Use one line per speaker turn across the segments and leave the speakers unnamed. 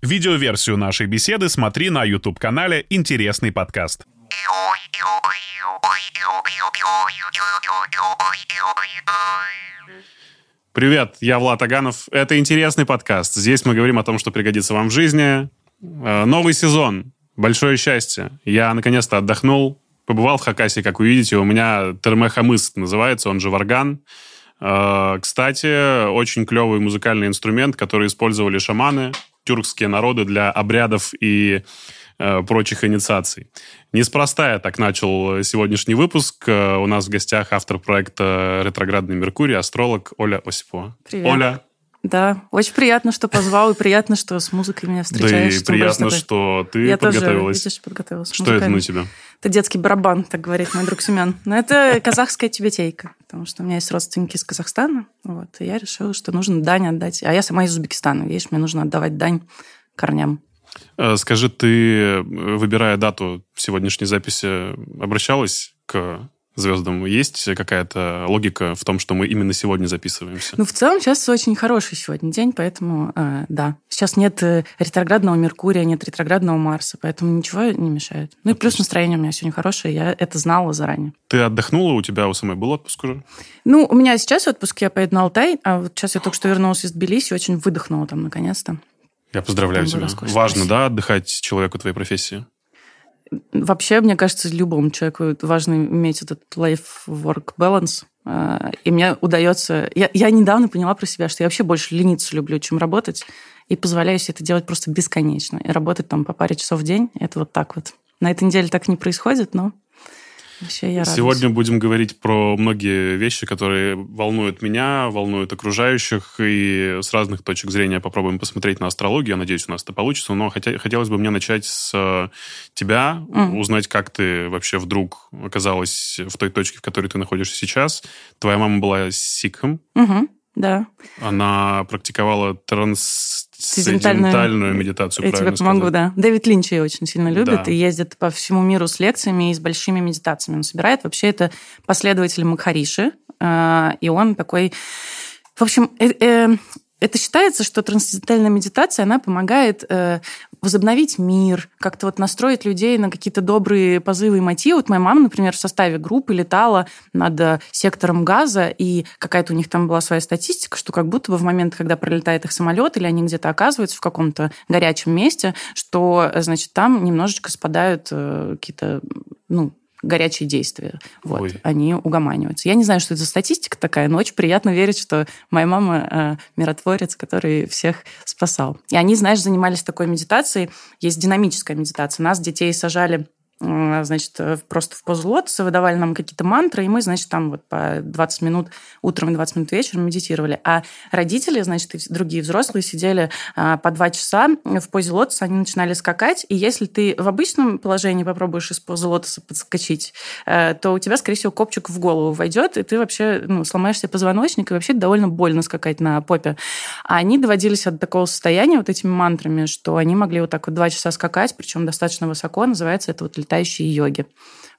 Видеоверсию нашей беседы смотри на YouTube-канале «Интересный подкаст». Привет, я Влад Аганов. Это интересный подкаст. Здесь мы говорим о том, что пригодится вам в жизни. Э, новый сезон. Большое счастье. Я наконец-то отдохнул. Побывал в Хакасии, как вы видите. У меня термехамыс называется, он же варган. Э, кстати, очень клевый музыкальный инструмент, который использовали шаманы, тюркские народы для обрядов и э, прочих инициаций. Неспроста я так начал сегодняшний выпуск. Э, у нас в гостях автор проекта «Ретроградный Меркурий», астролог Оля Осипова.
Привет.
Оля,
Да, очень приятно, что позвал, и приятно, что с музыкой меня
да
встречаешь.
и
Тем более,
приятно, что ты
Я
подготовилась.
тоже, видишь, подготовилась.
что это на тебя?
Это детский барабан, так говорит мой друг Семен. Но это казахская тюбетейка, потому что у меня есть родственники из Казахстана, вот, и я решила, что нужно дань отдать. А я сама из Узбекистана, видишь, мне нужно отдавать дань корням.
Э, Скажи, ты, э, выбирая дату сегодняшней записи, обращалась к звездам? Есть какая-то логика в том, что мы именно сегодня записываемся?
Ну, в целом, сейчас очень хороший сегодня день, поэтому, э, да. Сейчас нет э, ретроградного Меркурия, нет ретроградного Марса, поэтому ничего не мешает. Ну и плюс
Отлично.
настроение у меня сегодня хорошее, я это знала заранее.
Ты отдохнула? У тебя у самой был отпуск уже?
Ну, у меня сейчас отпуск, я поеду на Алтай, а вот сейчас я только что вернулась из Тбилиси, очень выдохнула там наконец-то.
Я поздравляю
Там
тебя. Важно, да, отдыхать человеку твоей профессии?
Вообще, мне кажется, любому человеку важно иметь этот life-work balance. А, И мне удается... Я, я недавно поняла про себя, что я вообще больше лениться люблю, чем работать, и позволяю себе это делать просто бесконечно. И работать там по паре часов в день, это вот так вот. На этой неделе так не происходит, но вообще я радуюсь.
Сегодня будем говорить про многие вещи, которые волнуют меня, волнуют окружающих, и с разных точек зрения попробуем посмотреть на астрологию. Я надеюсь, у нас это получится. Но хотя- хотелось бы мне начать с э, тебя,
Мгм.
узнать, как ты вообще вдруг оказалась в той точке, в которой ты находишься сейчас. Твоя мама была сикхом,
Мгм, да.
она практиковала трансцендентальную медитацию,
Я тебе помогу,
сказать?
да. Дэвид Линч ее очень сильно любит
Да.
и ездит по всему миру с лекциями и с большими медитациями. Он собирает. Вообще это последователь Махариши, э, и он такой... В общем, э, э, это считается, что трансцендентальная медитация, она помогает э, возобновить мир, как-то вот настроить людей на какие-то добрые позывы и мотивы. Вот моя мама, например, в составе группы летала над э, сектором газа, и какая-то у них там была своя статистика, что как будто бы в момент, когда пролетает их самолет, или они где-то оказываются в каком-то горячем месте, что, э, значит, там немножечко спадают э, какие-то, ну, горячие действия. Вот,
Ой.
они угоманиваются. Я не знаю, что это за статистика такая, но очень приятно верить, что моя мама э, миротворец, который всех спасал. И они, знаешь, занимались такой медитацией. Есть динамическая медитация. Нас, детей, сажали значит, э, просто в позу лотоса, выдавали нам какие-то мантры, и мы, значит, там вот по 20 минут утром и 20 минут вечером медитировали. А родители, значит, и другие взрослые сидели а, по два часа в позе лотоса, они начинали скакать, и если ты в обычном положении попробуешь из позы лотоса подскочить, э, то у тебя, скорее всего, копчик в голову войдет, и ты вообще ну, сломаешь себе позвоночник, и вообще довольно больно скакать на попе. А они доводились от такого состояния вот этими мантрами, что они могли вот так вот два часа скакать, причем достаточно высоко, называется это вот летающие йоги.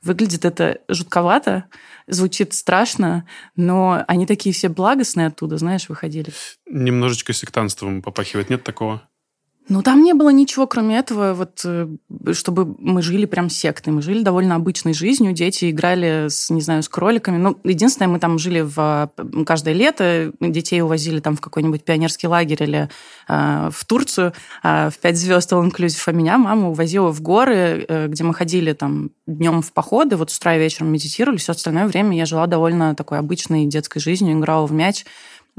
Выглядит это жутковато, звучит страшно, но они такие все благостные оттуда, знаешь, выходили.
Немножечко сектантством попахивает, нет такого?
Ну, там не было ничего, кроме этого, вот, э, чтобы мы жили прям сектой. Мы жили довольно обычной жизнью. Дети играли с, не знаю, с кроликами. Ну, единственное, мы там жили в э, каждое лето. Детей увозили там в какой-нибудь пионерский лагерь или э, в Турцию э, в пять звезд all inclusive. А меня мама увозила в горы, э, где мы ходили там днем в походы, вот с утра и вечером медитировали. Все остальное время я жила довольно такой обычной детской жизнью, играла в мяч,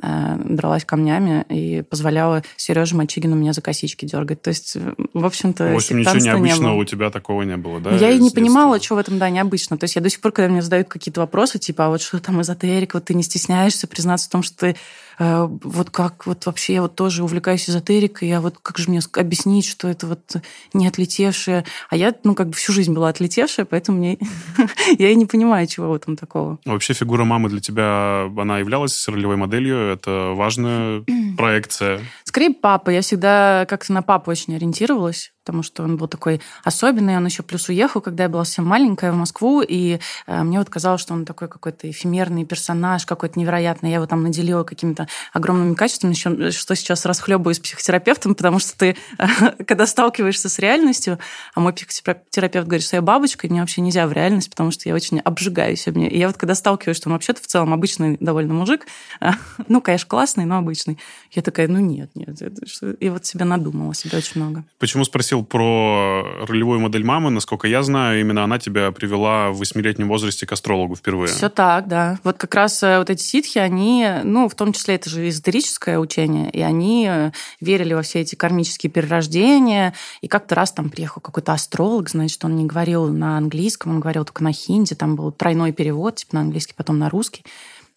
дралась камнями и позволяла Сереже Мальчигину меня за косички дергать. То есть, э, в общем-то,
В общем, ничего
сектантства не
необычного
было.
у тебя такого не было, да?
Я и не понимала, что в этом, да, необычно. То есть я до сих пор, когда мне задают какие-то вопросы, типа, а вот что там эзотерик, вот ты не стесняешься признаться в том, что ты э, вот как вот вообще я вот тоже увлекаюсь эзотерикой, я вот как же мне объяснить, что это вот не отлетевшее. А я, ну, как бы всю жизнь была отлетевшая, поэтому мне я и не понимаю, чего этом такого.
Вообще фигура мамы для тебя, она являлась ролевой моделью? Это важная проекция?
Скорее, папа. Я всегда как-то на папу очень ориентировалась потому что он был такой особенный. Он еще плюс уехал, когда я была совсем маленькая в Москву, и э, мне вот казалось, что он такой какой-то эфемерный персонаж, какой-то невероятный. Я его там наделила какими-то огромными качествами, еще, что сейчас расхлебываю с психотерапевтом, потому что ты, когда сталкиваешься с реальностью, а мой психотерапевт говорит, что я бабочка, и мне вообще нельзя в реальность, потому что я очень обжигаюсь об нее. И я вот когда сталкиваюсь, что он вообще-то в целом обычный довольно мужик, ну, конечно, классный, но обычный, я такая, ну нет, нет. И вот себя надумала, себе очень много.
Почему спросил спросил про ролевую модель мамы. Насколько я знаю, именно она тебя привела в восьмилетнем возрасте к астрологу впервые.
Все так, да. Вот как раз э, вот эти ситхи, они, ну, в том числе это же эзотерическое учение, и они э, верили во все эти кармические перерождения. И как-то раз там приехал какой-то астролог, значит, он не говорил на английском, он говорил только на хинди, там был тройной перевод, типа на английский, потом на русский.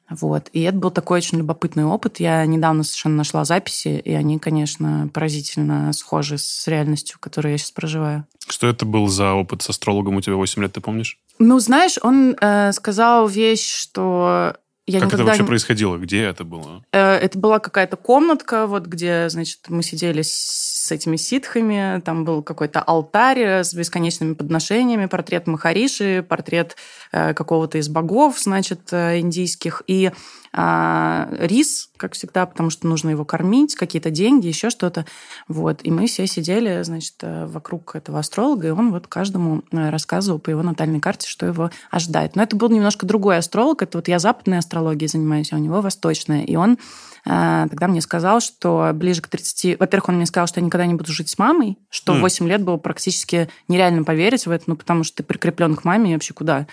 Вот. И это был такой очень любопытный опыт. Я недавно совершенно нашла записи, и они, конечно, поразительно схожи с реальностью, которую я сейчас проживаю.
Что это был за опыт с астрологом у тебя 8 лет, ты помнишь?
Ну, знаешь, он э, сказал вещь, что я
как это вообще происходило? Где это было?
Э, это была какая-то комнатка, вот где, значит, мы сидели с этими ситхами, там был какой-то алтарь с бесконечными подношениями, портрет Махариши, портрет э, какого-то из богов, значит, э, индийских, и рис, как всегда, потому что нужно его кормить, какие-то деньги, еще что-то. Вот. И мы все сидели, значит, вокруг этого астролога, и он вот каждому рассказывал по его натальной карте, что его ожидает. Но это был немножко другой астролог, это вот я западной астрологией занимаюсь, а у него восточная. И он а, тогда мне сказал, что ближе к 30... Во-первых, он мне сказал, что я никогда не буду жить с мамой, что mm. 8 лет было практически нереально поверить в это, ну, потому что ты прикреплен к маме и вообще куда.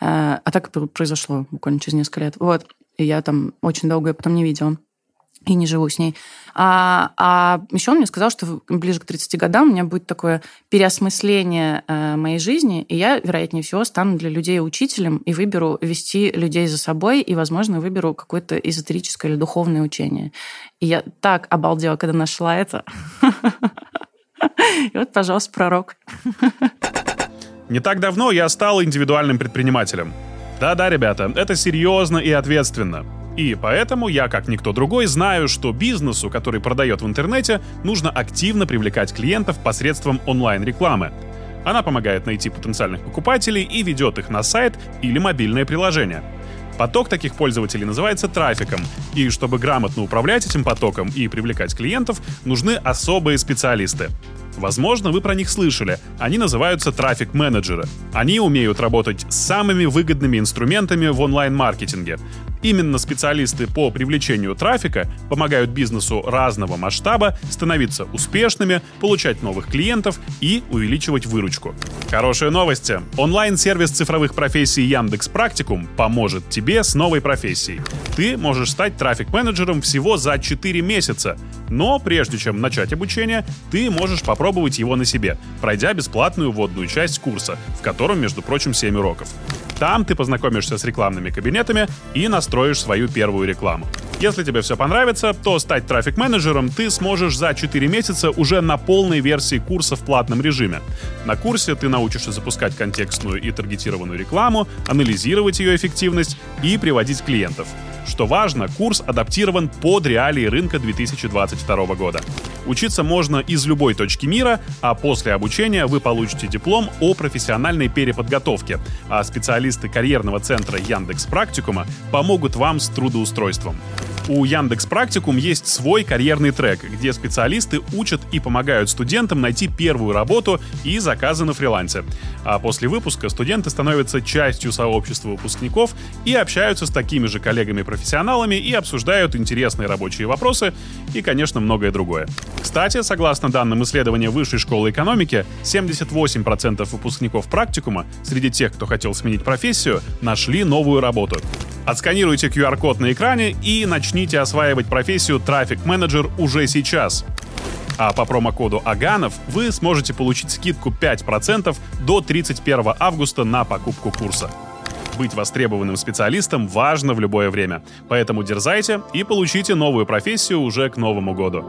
А, а так и произошло буквально через несколько лет. Вот. И я там очень долго ее потом не видела и не живу с ней. А, а еще он мне сказал, что ближе к 30 годам у меня будет такое переосмысление э, моей жизни, и я, вероятнее всего, стану для людей учителем и выберу вести людей за собой, и, возможно, выберу какое-то эзотерическое или духовное учение. И я так обалдела, когда нашла это. И вот, пожалуйста, пророк.
Не так давно я стал индивидуальным предпринимателем. Да-да, ребята, это серьезно и ответственно. И поэтому я, как никто другой, знаю, что бизнесу, который продает в интернете, нужно активно привлекать клиентов посредством онлайн-рекламы. Она помогает найти потенциальных покупателей и ведет их на сайт или мобильное приложение. Поток таких пользователей называется трафиком, и чтобы грамотно управлять этим потоком и привлекать клиентов, нужны особые специалисты. Возможно, вы про них слышали. Они называются трафик-менеджеры. Они умеют работать с самыми выгодными инструментами в онлайн-маркетинге. Именно специалисты по привлечению трафика помогают бизнесу разного масштаба становиться успешными, получать новых клиентов и увеличивать выручку. Хорошие новости. Онлайн-сервис цифровых профессий Яндекс Практикум поможет тебе с новой профессией. Ты можешь стать трафик-менеджером всего за 4 месяца. Но прежде чем начать обучение, ты можешь попробовать его на себе, пройдя бесплатную вводную часть курса, в котором, между прочим, 7 уроков. Там ты познакомишься с рекламными кабинетами и настроишь свою первую рекламу. Если тебе все понравится, то стать трафик-менеджером ты сможешь за 4 месяца уже на полной версии курса в платном режиме. На курсе ты научишься запускать контекстную и таргетированную рекламу, анализировать ее эффективность и приводить клиентов. Что важно, курс адаптирован под реалии рынка 2022 года. Учиться можно из любой точки мира, а после обучения вы получите диплом о профессиональной переподготовке, а специалисты карьерного центра Яндекс Практикума помогут вам с трудоустройством. У Яндекс Практикум есть свой карьерный трек, где специалисты учат и помогают студентам найти первую работу и заказы на фрилансе. А после выпуска студенты становятся частью сообщества выпускников и общаются с такими же коллегами-профессионалами и обсуждают интересные рабочие вопросы и, конечно, многое другое. Кстати, согласно данным исследования Высшей школы экономики, 78% выпускников практикума среди тех, кто хотел сменить профессию, нашли новую работу. Отсканируйте QR-код на экране и начните осваивать профессию трафик-менеджер уже сейчас. А по промокоду Аганов вы сможете получить скидку 5% до 31 августа на покупку курса. Быть востребованным специалистом важно в любое время, поэтому дерзайте и получите новую профессию уже к Новому году.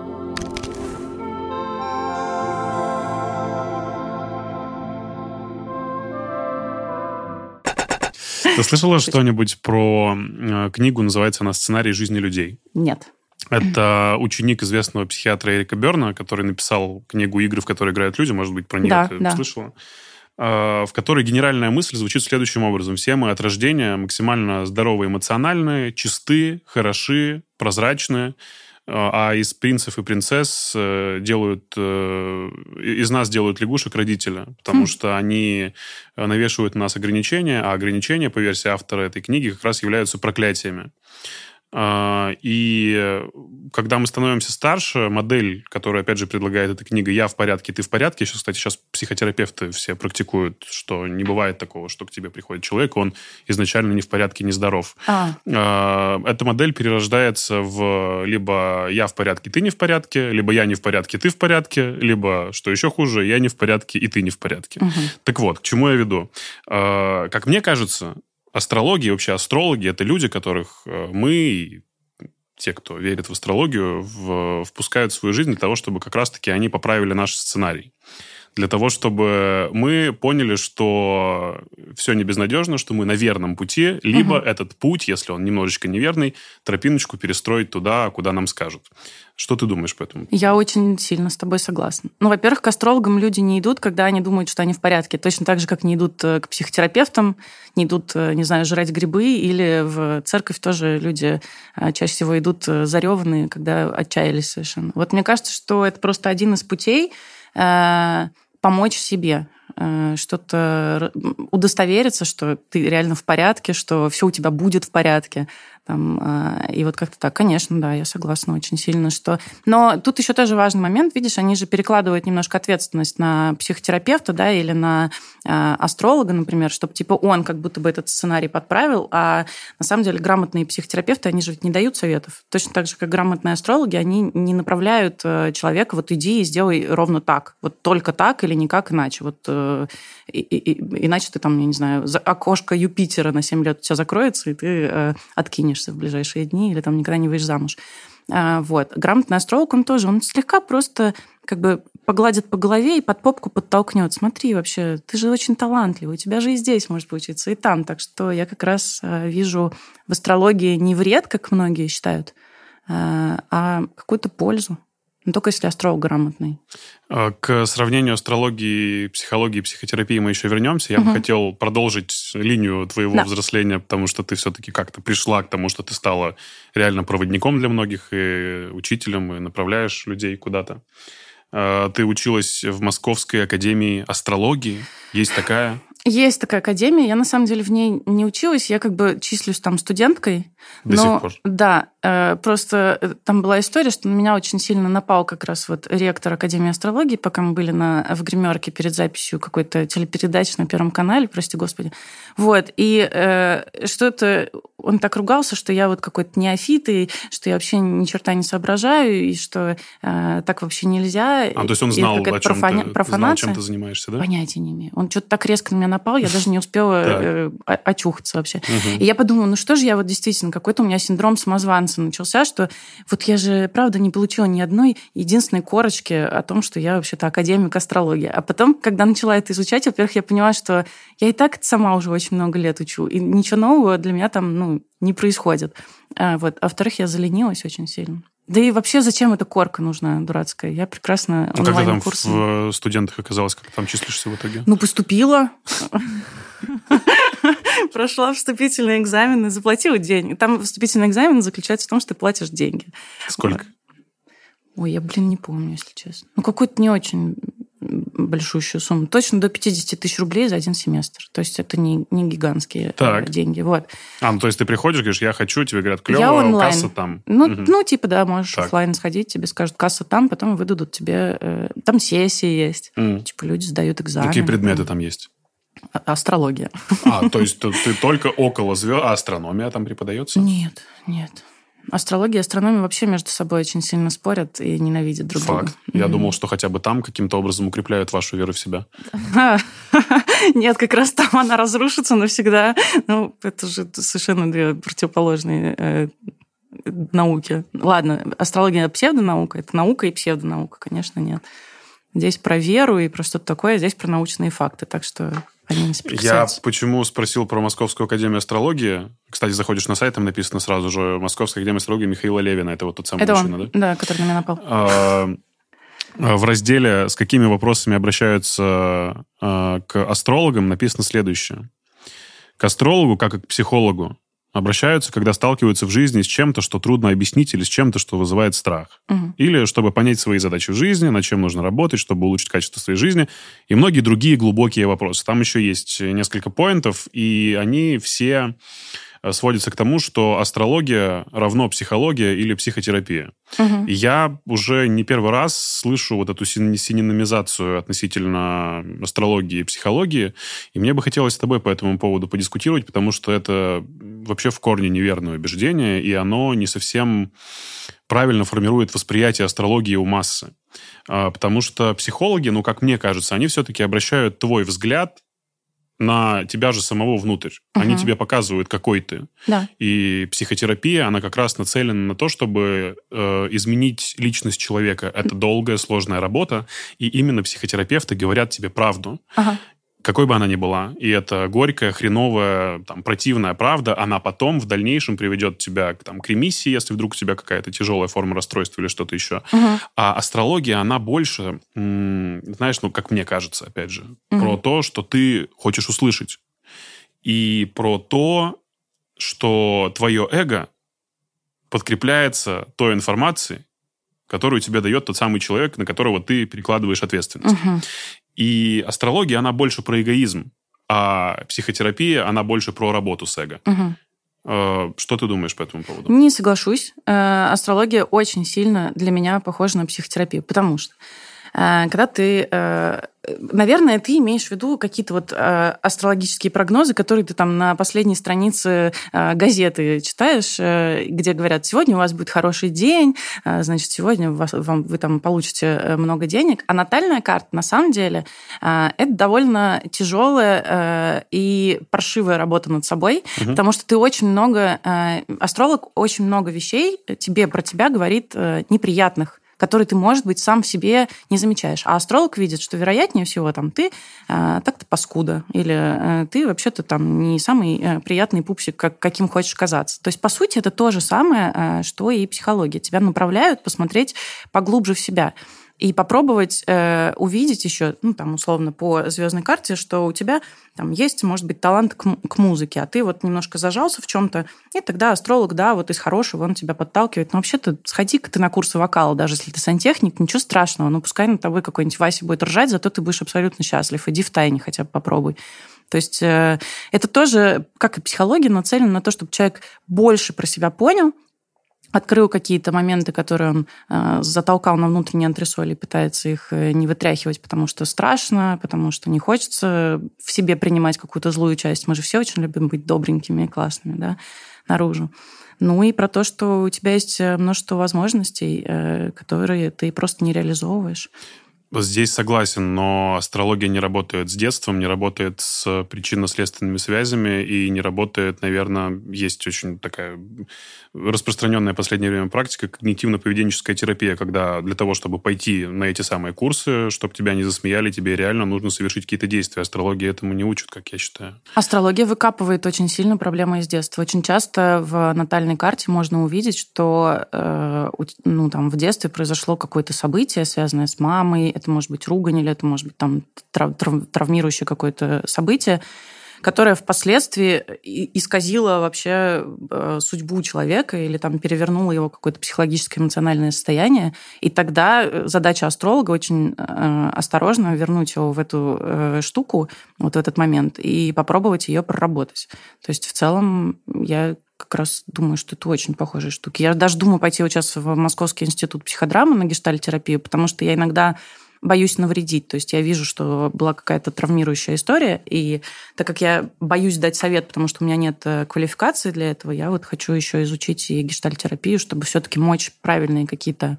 Ты слышала что-нибудь про э, книгу, называется она «Сценарий жизни людей»?
Нет.
Это ученик известного психиатра Эрика Берна, который написал книгу «Игры, в которые играют люди». Может быть, про нее
Да,
ты
да.
слышала? А, В которой генеральная мысль звучит следующим образом. Все мы от рождения максимально здоровые, эмоциональные, чисты, хороши, прозрачные. А из принцев и принцесс э, делают... э, Из нас делают лягушек родителя, потому
Хм.
что они э, навешивают на нас ограничения, а ограничения, по версии автора этой книги, как раз являются проклятиями. А, И э, когда мы становимся старше, модель, которую, опять же, предлагает эта книга «Я в порядке, ты в порядке», сейчас, кстати, сейчас психотерапевты все практикуют, что не бывает такого, что к тебе приходит человек, он изначально не в порядке, нездоров.
А,
А, Эта модель перерождается в либо «я в порядке, ты не в порядке», либо «я не в порядке, ты в порядке», либо, что еще хуже, «я не в порядке, и ты не в порядке».
мгм.
Так вот, к чему я веду? Э, Как мне кажется, астрологи, вообще астрологи, это люди, которых э, мы, те, кто верит в астрологию, в- впускают в свою жизнь для того, чтобы как раз-таки они поправили наш сценарий. Для того, чтобы мы поняли, что все не безнадежно, что мы на верном пути, либо
Мгм.
этот путь, если он немножечко неверный, тропиночку перестроить туда, куда нам скажут. Что ты думаешь по этому?
Я очень сильно с тобой согласна. Ну, во-первых, к астрологам люди не идут, когда они думают, что они в порядке. Точно так же, как не идут э, к психотерапевтам, не идут, э, не знаю, жрать грибы, или в церковь тоже люди э, чаще всего идут зареванные, когда отчаялись совершенно. Вот мне кажется, что это просто один из путей помочь себе э, что-то удостовериться, что ты реально в порядке, что все у тебя будет в порядке. Там, э, и вот как-то так, конечно, да, я согласна очень сильно, что... Но тут еще тоже важный момент, видишь, они же перекладывают немножко ответственность на психотерапевта, да, или на э, астролога, например, чтобы типа он как будто бы этот сценарий подправил, а на самом деле грамотные психотерапевты, они же ведь не дают советов. Точно так же, как грамотные астрологи, они не направляют э, человека, вот иди и сделай ровно так, вот только так или никак иначе. Вот э, и- и- иначе ты там, я не знаю, окошко Юпитера на 7 лет у тебя закроется, и ты э, откинешься в ближайшие дни или там никогда не выйдешь замуж. А, Вот. Грамотный астролог, он тоже, он слегка просто как бы погладит по голове и под попку подтолкнет. Смотри, вообще, ты же очень талантливый, у тебя же и здесь может получиться, и там. Так что я как раз э, вижу в астрологии не вред, как многие считают, а а какую-то пользу. Но только если астролог грамотный.
Э, К сравнению астрологии, психологии и психотерапии мы еще вернемся. Я бы
Мгм.
хотел продолжить линию твоего
Да.
взросления, потому что ты все-таки как-то пришла к тому, что ты стала реально проводником для многих и учителем, и направляешь людей куда-то. Э, Ты училась в Московской академии астрологии. Есть такая?
Есть такая академия, я на самом деле в ней не училась, я как бы числюсь там студенткой.
До
но,
сих пор?
Да, э, просто э, там была история, что на меня очень сильно напал как раз вот ректор Академии астрологии, пока мы были на, в гримерке перед записью какой-то телепередачи на Первом канале, прости господи. Вот, и э, что-то он так ругался, что я вот какой-то неофит, и что я вообще ни черта не соображаю, и что э, так вообще нельзя.
А, то есть он знал, о чем
профани-
ты, знал, чем ты занимаешься, да?
Понятия не имею. Он что-то так резко на меня напал, я даже не успела э, очухаться вообще. И я подумала, ну что же я вот действительно, какой-то у меня синдром самозванца начался, что вот я же, правда, не получила ни одной единственной корочки о том, что я вообще-то академик астрологии. А потом, когда начала это изучать, во-первых, я поняла, что я и так сама уже очень много лет учу, и ничего нового для меня там, ну, не происходит. А, вот. а во-вторых, я заленилась очень сильно. Да и вообще, зачем эта корка нужна дурацкая? Я прекрасно
Ну, как ты там в э, студентах оказалось, как там числишься в итоге?
Ну, поступила. Прошла вступительный экзамен и заплатила деньги. Там вступительный экзамен заключается в том, что ты платишь деньги.
Сколько?
Ой, я, блин, не помню, если честно. Ну, какую-то не очень большущую сумму. Точно до 50 тысяч рублей за один семестр. То есть это не, не гигантские э,
Так.
деньги. Вот.
А, ну, то есть ты приходишь, говоришь, я хочу, тебе говорят, клево,
Я онлайн.
касса там.
Ну,
Мгм.
ну, типа, да, можешь
Так.
оффлайн сходить, тебе скажут, касса там, потом выдадут тебе... э, там сессии есть.
М.
Типа, люди сдают экзамен.
Какие предметы там есть?
А- Астрология.
А, то есть ты, ты только около звезд, а астрономия там преподается?
Нет, нет. Астрология и астрономия вообще между собой очень сильно спорят и ненавидят друг друга.
Факт. Я
Мгм.
думал, что хотя бы там каким-то образом укрепляют вашу веру в себя.
Нет, как раз там она разрушится навсегда. Ну, это же совершенно две противоположные э, науки. Ладно, астрология псевдонаука, это наука и псевдонаука, конечно, нет. Здесь про веру и про что-то такое, а здесь про научные факты. Так что
Я почему спросил про Московскую академию астрологии? Кстати, заходишь на сайт, там написано сразу же Московская академия астрологии Михаила Левина. Это вот тот самый
Это
мужчина,
он,
да?
Да, который на меня напал. А,
в разделе «С какими вопросами обращаются а, к астрологам» написано следующее. К астрологу, как и к психологу, обращаются, когда сталкиваются в жизни с чем-то, что трудно объяснить, или с чем-то, что вызывает страх. Угу. Или чтобы понять свои задачи в жизни, над чем нужно работать, чтобы улучшить качество своей жизни, и многие другие глубокие вопросы. Там еще есть несколько поинтов, и они все сводится к тому, что астрология равно психология или психотерапия. Угу. я уже не первый раз слышу вот эту синонимизацию относительно астрологии и психологии, и мне бы хотелось с тобой по этому поводу подискутировать, потому что это вообще в корне неверное убеждение, и оно не совсем правильно формирует восприятие астрологии у массы. А, потому что психологи, ну, как мне кажется, они все-таки обращают твой взгляд на тебя же самого внутрь. Угу. Они тебе показывают, какой ты.
Да.
И психотерапия, она как раз нацелена на то, чтобы э, изменить личность человека. Это долгая, сложная работа, и именно психотерапевты говорят тебе правду. Ага какой бы она ни была, и это горькая, хреновая, там, противная правда, она потом в дальнейшем приведет тебя там, к ремиссии, если вдруг у тебя какая-то тяжелая форма расстройства или что-то еще. Угу. А астрология, она больше, знаешь, ну, как мне кажется, опять же, угу. про то, что ты хочешь услышать. И про то, что твое эго подкрепляется той информацией, которую тебе дает тот самый человек, на которого ты перекладываешь ответственность. Угу. И астрология, она больше про эгоизм, а психотерапия, она больше про работу с эго. Угу. Что ты думаешь по этому поводу?
Не соглашусь. Э, астрология очень сильно для меня похожа на психотерапию, потому что когда ты наверное, ты имеешь в виду какие-то вот э, астрологические прогнозы, которые ты там на последней странице э, газеты читаешь, э, где говорят, сегодня у вас будет хороший день, э, значит, сегодня вас, вам, вы там получите э, много денег. А натальная карта, на самом деле, э, это довольно тяжелая э, и паршивая работа над собой, угу. потому что ты очень много, э, астролог очень много вещей тебе про тебя говорит э, неприятных который ты, может быть, сам себе не замечаешь. А астролог видит, что вероятнее всего там ты э, так-то паскуда, или э, ты вообще-то там не самый э, приятный пупсик, как, каким хочешь казаться. То есть, по сути, это то же самое, э, что и психология. Тебя направляют посмотреть поглубже в себя и попробовать э, увидеть еще, ну, там, условно, по звездной карте, что у тебя там есть, может быть, талант к, к музыке, а ты вот немножко зажался в чем-то, и тогда астролог, да, вот из хорошего он тебя подталкивает. Но вообще-то сходи-ка ты на курсы вокала, даже если ты сантехник, ничего страшного, ну, пускай над тобой какой-нибудь Вася будет ржать, зато ты будешь абсолютно счастлив. Иди в тайне хотя бы попробуй. То есть э, это тоже, как и психология, нацелено на то, чтобы человек больше про себя понял, открыл какие-то моменты, которые он э, затолкал на внутренние антресоли пытается их э, не вытряхивать, потому что страшно, потому что не хочется в себе принимать какую-то злую часть. Мы же все очень любим быть добренькими и классными, да, наружу. Ну и про то, что у тебя есть э, множество возможностей, э, которые ты просто не реализовываешь.
Здесь согласен, но астрология не работает с детством, не работает с причинно-следственными связями и не работает, наверное, есть очень такая распространенная в последнее время практика когнитивно-поведенческая терапия, когда для того, чтобы пойти на эти самые курсы, чтобы тебя не засмеяли, тебе реально нужно совершить какие-то действия. Астрология этому не учат, как я считаю.
Астрология выкапывает очень сильно проблемы из детства. Очень часто в натальной карте можно увидеть, что э, ну, там, в детстве произошло какое-то событие, связанное с мамой, это может быть ругань, или это может быть там трав- травмирующее какое-то событие, которое впоследствии исказило вообще э, судьбу человека или там перевернуло его какое-то психологическое эмоциональное состояние. И тогда э, задача астролога очень э, осторожно вернуть его в эту штуку, вот в этот момент, и попробовать ее проработать. То есть в целом я как раз думаю, что это очень похожие штуки. Я даже думаю пойти вот сейчас в Московский институт психодрамы на гештальтерапию, потому что я иногда боюсь навредить. То есть я вижу, что была какая-то травмирующая история, и так как я боюсь дать совет, потому что у меня нет э, квалификации для этого, я вот хочу еще изучить и гештальтерапию, чтобы все-таки мочь правильные какие-то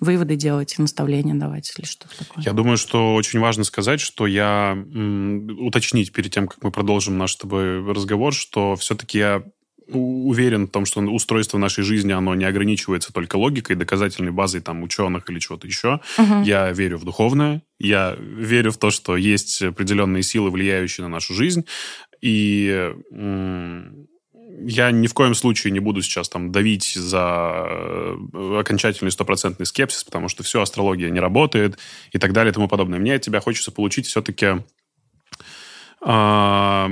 выводы делать наставления давать или что-то такое.
Я думаю, что очень важно сказать, что я м, уточнить перед тем, как мы продолжим наш с тобой разговор, что все-таки я уверен в том, что устройство нашей жизни, оно не ограничивается только логикой, доказательной базой там ученых или чего-то еще. Угу. Я верю в духовное, я верю в то, что есть определенные силы, влияющие на нашу жизнь. И я ни в коем случае не буду сейчас там давить за э, окончательный стопроцентный скепсис, потому что все, астрология не работает и так далее и тому подобное. Мне от тебя хочется получить все-таки а,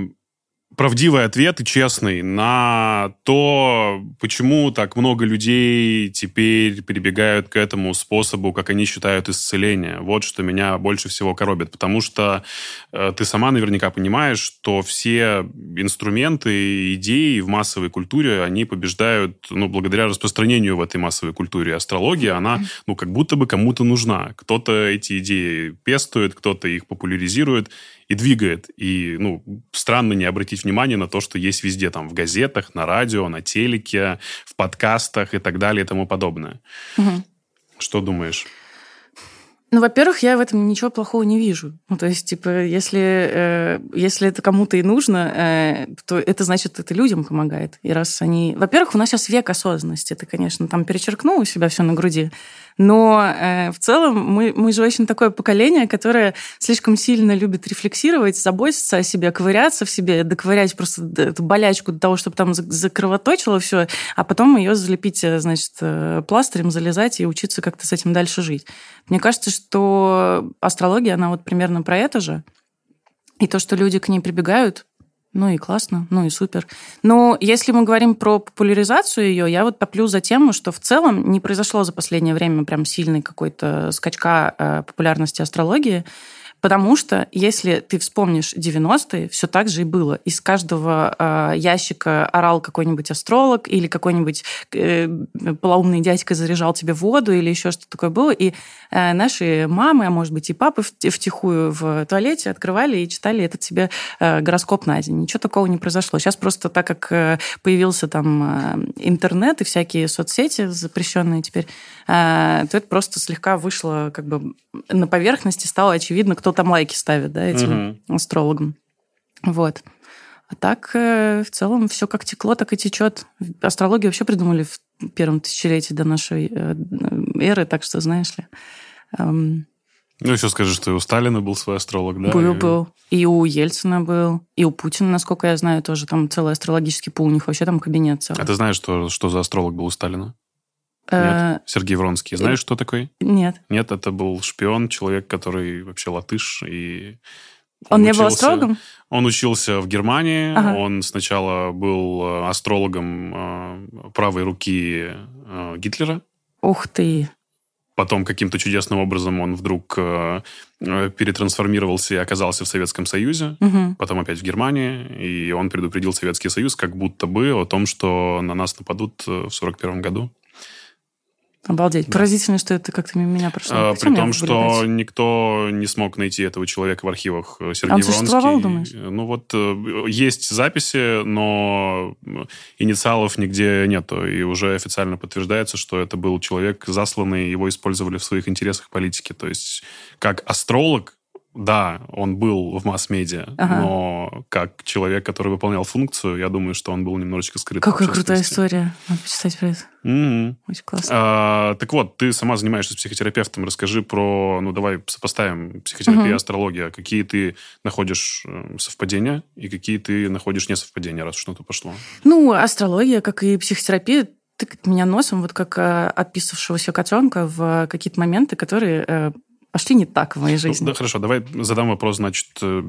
правдивый ответ и честный на то, почему так много людей теперь прибегают к этому способу, как они считают, исцеления. Вот что меня больше всего коробит. Потому что э, ты сама наверняка понимаешь, что все инструменты идеи в массовой культуре, они побеждают, ну, благодаря распространению в этой массовой культуре. Астрология, она, ну, как будто бы кому-то нужна. Кто-то эти идеи пестует, кто-то их популяризирует и двигает. И, ну, странно не обратить внимание на то, что есть везде, там, в газетах, на радио, на телеке, в подкастах и так далее и тому подобное. Угу. Что думаешь?
Ну, во-первых, я в этом ничего плохого не вижу. Ну, то есть, типа, если, э, если это кому-то и нужно, э, то это значит, это людям помогает. И раз они... Во-первых, у нас сейчас век осознанности. Ты, конечно, там перечеркнул у себя все на груди. Но э, в целом мы, мы же очень такое поколение, которое слишком сильно любит рефлексировать, заботиться о себе, ковыряться в себе, доковырять просто эту болячку для того, чтобы там закровоточило все, а потом ее залепить, э, значит, э, пластырем, залезать и учиться как-то с этим дальше жить. Мне кажется, что астрология, она вот примерно про это же. И то, что люди к ней прибегают, ну и классно, ну и супер. Но если мы говорим про популяризацию ее, я вот топлю за тему, что в целом не произошло за последнее время прям сильный какой-то скачка э, популярности астрологии. Потому что, если ты вспомнишь 90-е, все так же и было. Из каждого э, ящика орал какой-нибудь астролог или какой-нибудь э, полоумный дядька заряжал тебе воду или еще что-то такое было. И э, наши мамы, а может быть и папы втихую в туалете открывали и читали этот себе э, гороскоп на день. Ничего такого не произошло. Сейчас просто так как э, появился там э, интернет и всякие соцсети запрещенные теперь, э, то это просто слегка вышло как бы на поверхности, стало очевидно, кто там лайки ставит, да, этим угу. астрологам. Вот. А так, э, в целом, все как текло, так и течет. Астрологию вообще придумали в первом тысячелетии до нашей э, эры, так что, знаешь ли.
Эм... Ну, еще скажи, что и у Сталина был свой астролог, да?
Был, и... был. И у Ельцина был. И у Путина, насколько я знаю, тоже там целый астрологический пул. У них вообще там кабинет целый.
А ты знаешь, что, что за астролог был у Сталина? Нет? Э, Сергей Вронский. Знаешь, что такой?
Нет.
Нет, это был шпион, человек, который вообще латыш и
он, он не учился, был астрологом?
Он учился в Германии. Ага. Он сначала был э, астрологом э, правой руки Гитлера.
Ух ты!
Потом каким-то чудесным образом он вдруг перетрансформировался и оказался в Советском Союзе. Угу. Потом опять в Германии. И он предупредил Советский Союз как будто бы о том, что на нас нападут в 1941 году.
Обалдеть. Да. Поразительно, что это как-то меня прошло.
А, при том, что никто не смог найти этого человека в архивах э, Сергея Он
существовал, думаешь?
Ну вот э, есть записи, но инициалов нигде нету. И уже официально подтверждается, что это был человек засланный, его использовали в своих интересах политики. То есть как астролог да, он был в масс-медиа, ага. но как человек, который выполнял функцию, я думаю, что он был немножечко скрыт.
Какая крутая история. Надо почитать про это.
Mm-hmm.
Очень классно.
А, так вот, ты сама занимаешься психотерапевтом. Расскажи про, ну давай сопоставим психотерапия и mm-hmm. астрология. Какие ты находишь э, совпадения и какие ты находишь несовпадения, раз что-то пошло?
Ну, астрология, как и психотерапия, тыкает меня носом, вот как э, описавшегося котенка в какие-то моменты, которые э, пошли не так в моей ну, жизни.
Ну, да, хорошо, давай задам вопрос, значит, э,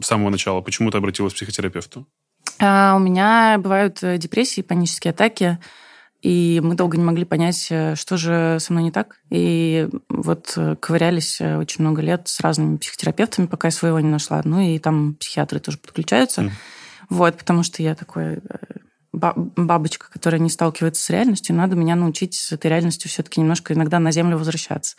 с самого начала. Почему ты обратилась к психотерапевту?
А, у меня бывают э, депрессии, панические атаки, и мы долго не могли понять, э, что же со мной не так. И вот ковырялись очень много лет с разными психотерапевтами, пока я своего не нашла. Ну и там психиатры тоже подключаются. Mm. Вот, потому что я такой бабочка, которая не сталкивается с реальностью, надо меня научить с этой реальностью все-таки немножко иногда на землю возвращаться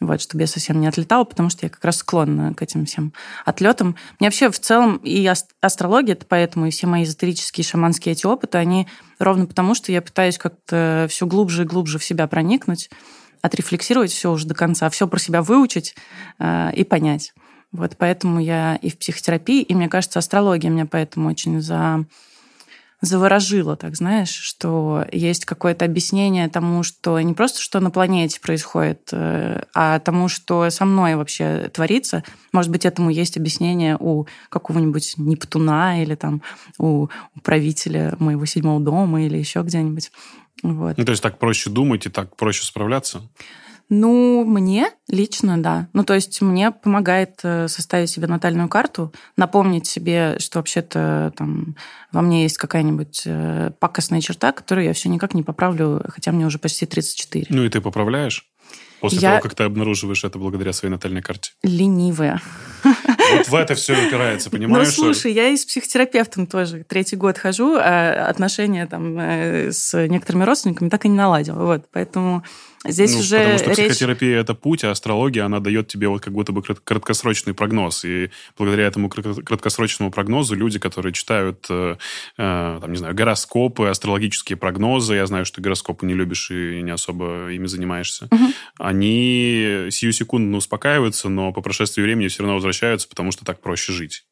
вот, чтобы я совсем не отлетала, потому что я как раз склонна к этим всем отлетам. Мне вообще в целом и астрология, это поэтому и все мои эзотерические шаманские эти опыты, они ровно потому, что я пытаюсь как-то все глубже и глубже в себя проникнуть, отрефлексировать все уже до конца, все про себя выучить э, и понять. Вот поэтому я и в психотерапии, и мне кажется, астрология меня поэтому очень за заворожило, так знаешь, что есть какое-то объяснение тому, что не просто что на планете происходит, э, а тому, что со мной вообще творится. Может быть, этому есть объяснение у какого-нибудь Нептуна или там у правителя моего седьмого дома или еще где-нибудь. Вот.
Ну, то есть так проще думать и так проще справляться?
Ну, мне лично, да. Ну, то есть мне помогает э, составить себе натальную карту, напомнить себе, что вообще-то там во мне есть какая-нибудь э, пакостная черта, которую я все никак не поправлю, хотя мне уже почти 34.
Ну и ты поправляешь? После я... того, как ты обнаруживаешь это благодаря своей натальной карте?
Ленивая.
Вот в это все упирается, понимаешь?
Ну, слушай, я и с психотерапевтом тоже третий год хожу, а отношения там э, с некоторыми родственниками так и не наладила. Вот, поэтому Здесь
ну,
уже
потому что
речь...
психотерапия это путь, а астрология она дает тебе вот как будто бы краткосрочный прогноз, и благодаря этому краткосрочному прогнозу люди, которые читают, э, э, там не знаю, гороскопы, астрологические прогнозы, я знаю, что гороскопы не любишь и не особо ими занимаешься, угу. они сию секунду успокаиваются, но по прошествии времени все равно возвращаются, потому что так проще жить.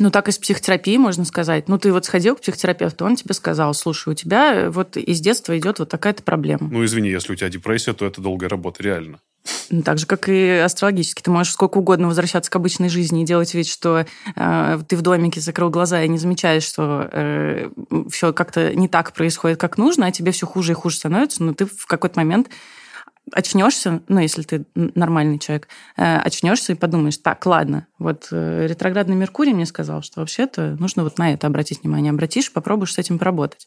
Ну, так и с психотерапией можно сказать. Ну, ты вот сходил к психотерапевту, он тебе сказал, слушай, у тебя э, вот из детства идет вот такая-то проблема.
Ну, извини, если у тебя депрессия, то это долгая работа, реально.
Ну, так же, как и астрологически. Ты можешь сколько угодно возвращаться к обычной жизни и делать вид, что э, ты в домике закрыл глаза и не замечаешь, что э, все как-то не так происходит, как нужно, а тебе все хуже и хуже становится, но ты в какой-то момент очнешься, ну, если ты нормальный человек, э, очнешься и подумаешь, так, ладно, вот э, ретроградный Меркурий мне сказал, что вообще-то нужно вот на это обратить внимание. Обратишь, попробуешь с этим поработать.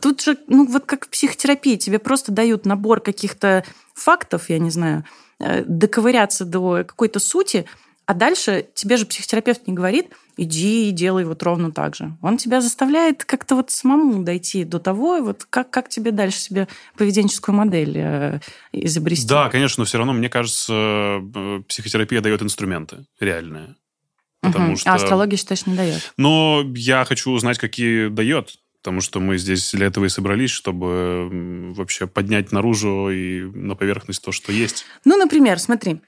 Тут же, ну, вот как в психотерапии, тебе просто дают набор каких-то фактов, я не знаю, э, доковыряться до какой-то сути, а дальше тебе же психотерапевт не говорит, иди и делай вот ровно так же. Он тебя заставляет как-то вот самому дойти до того, вот как, как тебе дальше себе поведенческую модель э, изобрести.
Да, конечно, но все равно, мне кажется, э, психотерапия дает инструменты реальные.
Потому угу. что... А астрология, считаешь, не дает?
Но я хочу узнать, какие дает потому что мы здесь для этого и собрались, чтобы вообще поднять наружу и на поверхность то, что есть.
Ну, например, смотри,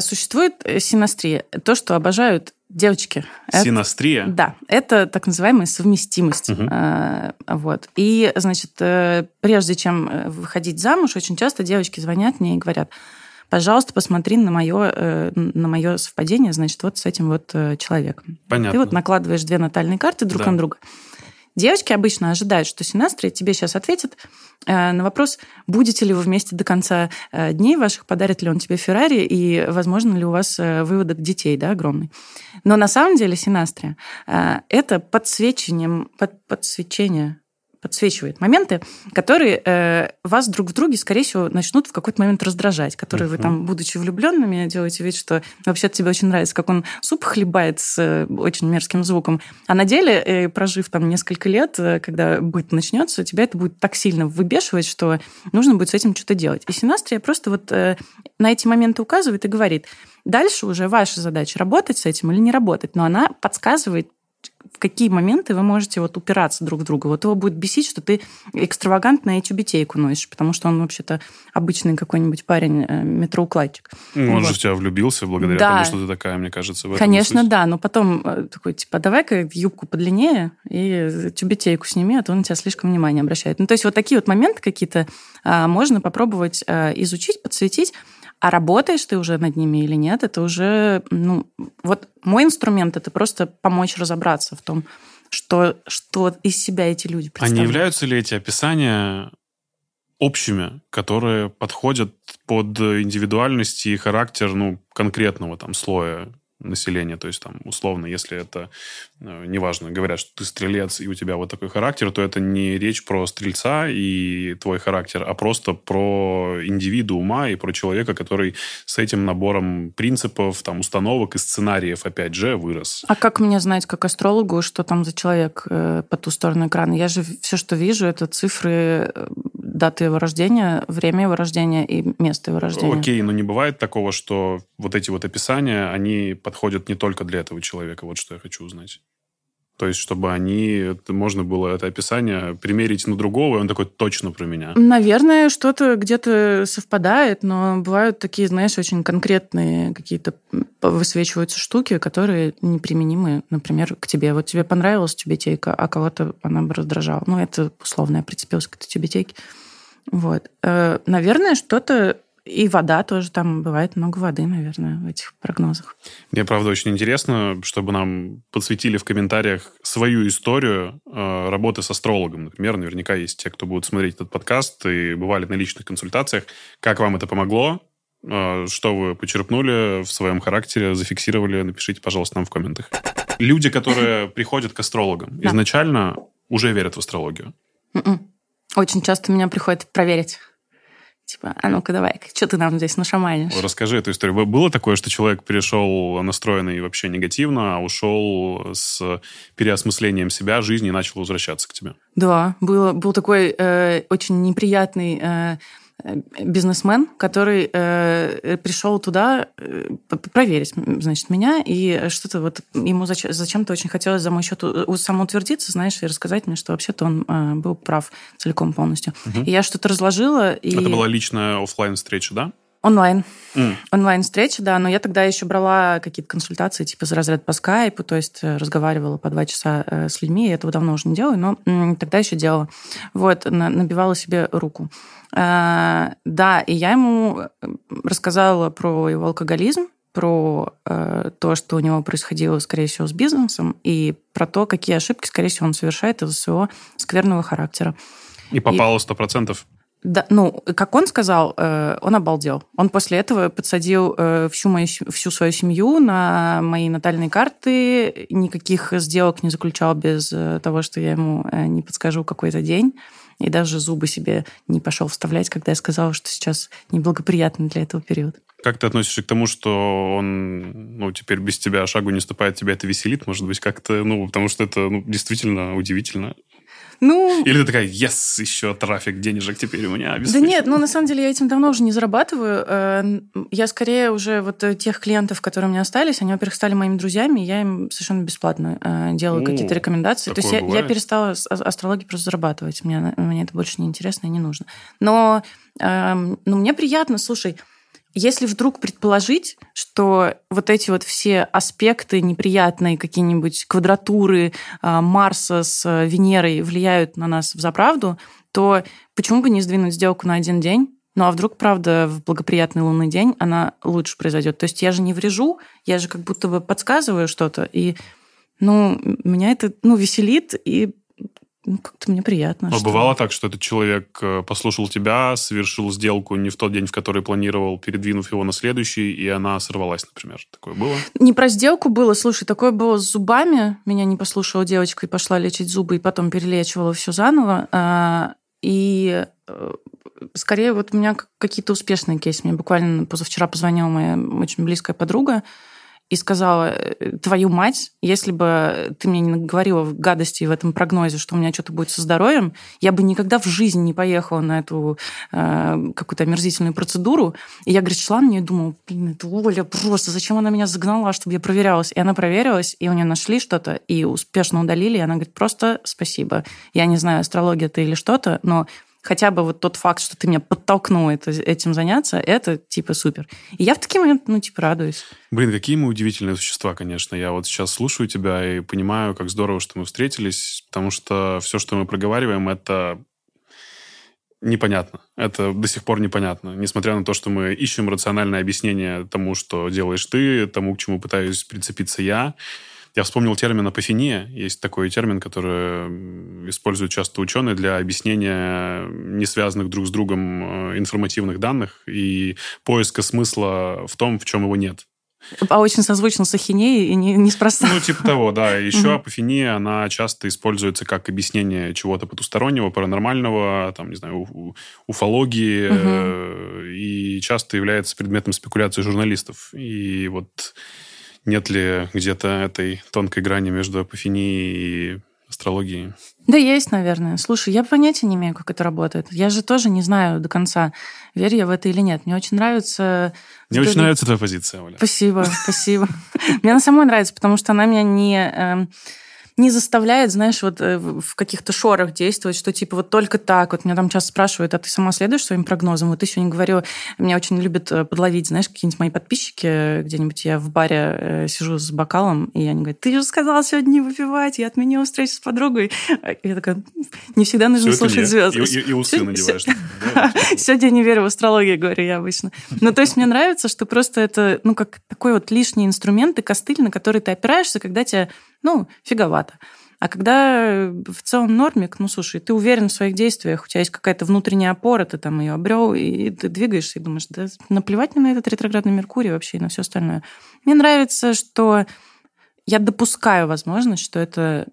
существует э, синастрия. То, что обожают девочки.
Синастрия?
Это, да. Это так называемая совместимость. Угу. Вот. И, значит, прежде чем выходить замуж, очень часто девочки звонят мне и говорят, пожалуйста, посмотри на мое, на мое совпадение, значит, вот с этим вот человеком.
Понятно.
Ты вот накладываешь две натальные карты друг да. на друга. Девочки обычно ожидают, что Синастрия тебе сейчас ответит э, на вопрос, будете ли вы вместе до конца э, дней ваших, подарит ли он тебе Феррари, и возможно ли у вас э, выводок детей, да, огромный. Но на самом деле Синастрия – это подсвечением, под, подсвечение подсвечивает моменты, которые э, вас друг в друге, скорее всего, начнут в какой-то момент раздражать, которые uh-huh. вы там, будучи влюбленными, делаете вид, что вообще тебе очень нравится, как он суп хлебает с э, очень мерзким звуком. А на деле, э, прожив там несколько лет, э, когда быт начнется, тебя это будет так сильно выбешивать, что нужно будет с этим что-то делать. И синастрия просто вот э, на эти моменты указывает и говорит, дальше уже ваша задача работать с этим или не работать, но она подсказывает в какие моменты вы можете вот упираться друг в друга. Вот его будет бесить, что ты экстравагантно и тюбетейку носишь, потому что он вообще-то обычный какой-нибудь парень, э, метроукладчик.
Ну, он вот. же в тебя влюбился благодаря да. тому, что ты такая, мне кажется, в этом
Конечно, да, но потом э, такой, типа, давай-ка юбку подлиннее и тюбетейку сними, а то он на тебя слишком внимание обращает. Ну, то есть вот такие вот моменты какие-то а, можно попробовать а, изучить, подсветить, а работаешь ты уже над ними или нет, это уже, ну, вот мой инструмент это просто помочь разобраться в том, что, что из себя эти люди
представляют. А не являются ли эти описания общими, которые подходят под индивидуальность и характер ну, конкретного там слоя населения. То есть, там, условно, если это, э, неважно, говорят, что ты стрелец, и у тебя вот такой характер, то это не речь про стрельца и твой характер, а просто про индивидуума и про человека, который с этим набором принципов, там, установок и сценариев, опять же, вырос.
А как мне знать, как астрологу, что там за человек э, по ту сторону экрана? Я же все, что вижу, это цифры даты его рождения, время его рождения и место его рождения.
Окей, но не бывает такого, что вот эти вот описания, они подходят не только для этого человека. Вот что я хочу узнать. То есть, чтобы они, можно было это описание примерить на другого, и он такой точно про меня.
Наверное, что-то где-то совпадает, но бывают такие, знаешь, очень конкретные какие-то высвечиваются штуки, которые неприменимы, например, к тебе. Вот тебе понравилась тюбетейка, а кого-то она бы раздражала. Ну, это условно, я прицепилась к этой тюбетейке. Вот. Э, наверное, что-то и вода тоже, там бывает много воды, наверное, в этих прогнозах.
Мне, правда, очень интересно, чтобы нам подсветили в комментариях свою историю э, работы с астрологом. Например, наверняка есть те, кто будут смотреть этот подкаст и бывали на личных консультациях. Как вам это помогло? Э, что вы почерпнули в своем характере, зафиксировали? Напишите, пожалуйста, нам в комментах. Люди, которые приходят к астрологам, изначально уже верят в астрологию?
Очень часто меня приходят проверить. Типа, а ну-ка давай, что ты нам здесь нашаманишь?
Расскажи эту историю. Было такое, что человек пришел настроенный вообще негативно, а ушел с переосмыслением себя, жизни и начал возвращаться к тебе?
Да, было, был такой э, очень неприятный э, бизнесмен, который э, пришел туда э, проверить, значит, меня, и что-то вот ему зачем-то очень хотелось за мой счет самоутвердиться, знаешь, и рассказать мне, что вообще-то он э, был прав целиком полностью. Угу. И я что-то разложила. И...
Это была личная офлайн встреча, да?
Онлайн. Mm. Онлайн-встреча, да, но я тогда еще брала какие-то консультации, типа за разряд по скайпу, то есть э, разговаривала по два часа э, с людьми, я этого давно уже не делаю, но тогда еще делала. Вот, набивала себе руку. А, да, и я ему э, рассказала про его алкоголизм, про э, то, что у него происходило, скорее всего, с бизнесом, и про то, какие ошибки, скорее всего, он совершает из-за своего скверного характера.
И попало сто процентов?
Да, ну, как он сказал, э, он обалдел. Он после этого подсадил э, всю, мою, всю свою семью на мои натальные карты, никаких сделок не заключал без э, того, что я ему не подскажу какой-то день. И даже зубы себе не пошел вставлять, когда я сказала, что сейчас неблагоприятный для этого период.
Как ты относишься к тому, что он ну, теперь без тебя шагу не ступает, тебя это веселит? Может быть, как-то, ну, потому что это ну, действительно удивительно.
Ну...
Или ты такая, yes, еще трафик, денежек теперь у меня
Да нет, ну на самом деле я этим давно уже не зарабатываю. Э, я скорее уже вот тех клиентов, которые у меня остались, они, во-первых, стали моими друзьями, я им совершенно бесплатно э, делаю какие-то рекомендации. То есть я, я перестала астрологией просто зарабатывать. Мне, мне это больше не интересно и не нужно. Но эм, ну, мне приятно, слушай, если вдруг предположить, что вот эти вот все аспекты неприятные, какие-нибудь квадратуры а, Марса с а, Венерой влияют на нас в заправду, то почему бы не сдвинуть сделку на один день? Ну а вдруг, правда, в благоприятный лунный день она лучше произойдет? То есть я же не врежу, я же как будто бы подсказываю что-то, и ну, меня это ну, веселит, и ну, как-то мне приятно.
А что... бывало так, что этот человек э, послушал тебя, совершил сделку не в тот день, в который планировал, передвинув его на следующий, и она сорвалась, например. Такое было?
Не про сделку было. Слушай, такое было с зубами. Меня не послушала девочка и пошла лечить зубы, и потом перелечивала все заново. А, и э, скорее вот у меня какие-то успешные кейсы. Мне буквально позавчера позвонила моя очень близкая подруга, и сказала, «Э, твою мать, если бы ты мне не говорила в гадости в этом прогнозе, что у меня что-то будет со здоровьем, я бы никогда в жизни не поехала на эту э, какую-то омерзительную процедуру. И я, говорит, шла мне и думала, блин, это Оля просто, зачем она меня загнала, чтобы я проверялась? И она проверилась, и у нее нашли что-то, и успешно удалили, и она говорит, просто спасибо. Я не знаю, астрология это или что-то, но хотя бы вот тот факт, что ты меня подтолкнул это, этим заняться, это типа супер. И я в такие моменты, ну, типа, радуюсь.
Блин, какие мы удивительные существа, конечно. Я вот сейчас слушаю тебя и понимаю, как здорово, что мы встретились, потому что все, что мы проговариваем, это непонятно. Это до сих пор непонятно. Несмотря на то, что мы ищем рациональное объяснение тому, что делаешь ты, тому, к чему пытаюсь прицепиться я, я вспомнил термин апофения. Есть такой термин, который используют часто ученые для объяснения не связанных друг с другом э, информативных данных и поиска смысла в том, в чем его нет.
А очень созвучно с ахинеей и не, неспроста.
Ну, типа того, да. Еще апофения, она часто используется как объяснение чего-то потустороннего, паранормального, там, не знаю, уфологии, угу. и часто является предметом спекуляции журналистов. И вот нет ли где-то этой тонкой грани между апофенией и астрологией?
Да есть, наверное. Слушай, я понятия не имею, как это работает. Я же тоже не знаю до конца, верю я в это или нет. Мне очень нравится...
Мне очень нравится твоя позиция, Оля.
Спасибо, спасибо. Мне она самой нравится, потому что она меня не эм, не заставляет, знаешь, вот э, в каких-то шорах действовать, что типа вот только так. Вот меня там часто спрашивают, а ты сама следуешь своим прогнозам? Вот ты сегодня говорю, меня очень любят э, подловить, знаешь, какие-нибудь мои подписчики, где-нибудь я в баре э, сижу с бокалом, и они говорят, ты же сказала сегодня не выпивать, я отменила встречу с подругой. И я такая, не всегда нужно слушать звезды.
И, и, и усы надеваешь.
Сегодня не верю в астрологию, говорю я обычно. Ну, то есть мне нравится, что просто это, ну, как такой вот лишний инструмент и костыль, на который ты опираешься, когда тебе, ну, фиговато. А когда в целом нормик, ну, слушай, ты уверен в своих действиях, у тебя есть какая-то внутренняя опора, ты там ее обрел, и ты двигаешься и думаешь, да наплевать мне на этот ретроградный Меркурий вообще и на все остальное. Мне нравится, что я допускаю возможность, что это